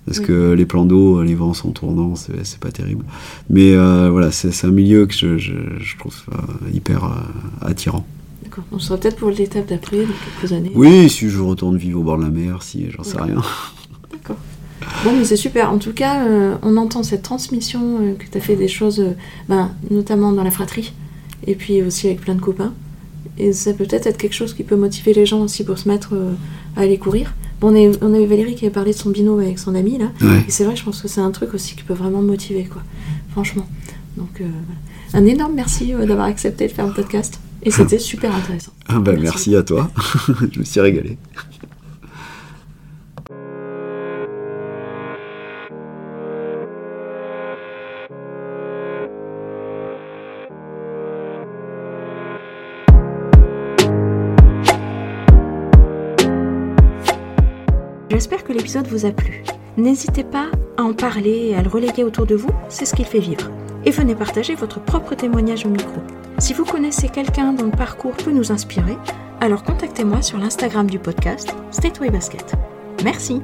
B: parce que les plans d'eau, les vents sont tournants, c'est pas terrible. Mais euh, voilà, c'est un milieu que je, je, trouve euh, hyper euh, attirant.
A: D'accord, on sera peut-être pour l'étape d'après, dans quelques années.
B: Oui, si je retourne vivre au bord de la mer, si, j'en sais rien.
A: Bon, mais c'est super. En tout cas, on entend cette transmission, que tu as fait des choses, ben, notamment dans la fratrie, et puis aussi avec plein de copains. Et ça peut peut-être être quelque chose qui peut motiver les gens aussi pour se mettre à aller courir. On, est, on a eu Valérie qui avait parlé de son binôme avec son ami là. Et c'est vrai, je pense que c'est un truc aussi qui peut vraiment motiver, quoi. Franchement. Donc, euh, un énorme merci euh, d'avoir accepté de faire un podcast. Et c'était super intéressant.
B: Ah bah, merci à toi. Je me suis régalé.
A: Vous a plu. N'hésitez pas à en parler et à le relayer autour de vous, c'est ce qu'il fait vivre. Et venez partager votre propre témoignage au micro. Si vous connaissez quelqu'un dont le parcours peut nous inspirer, alors contactez-moi sur l'Instagram du podcast Stateway Basket. Merci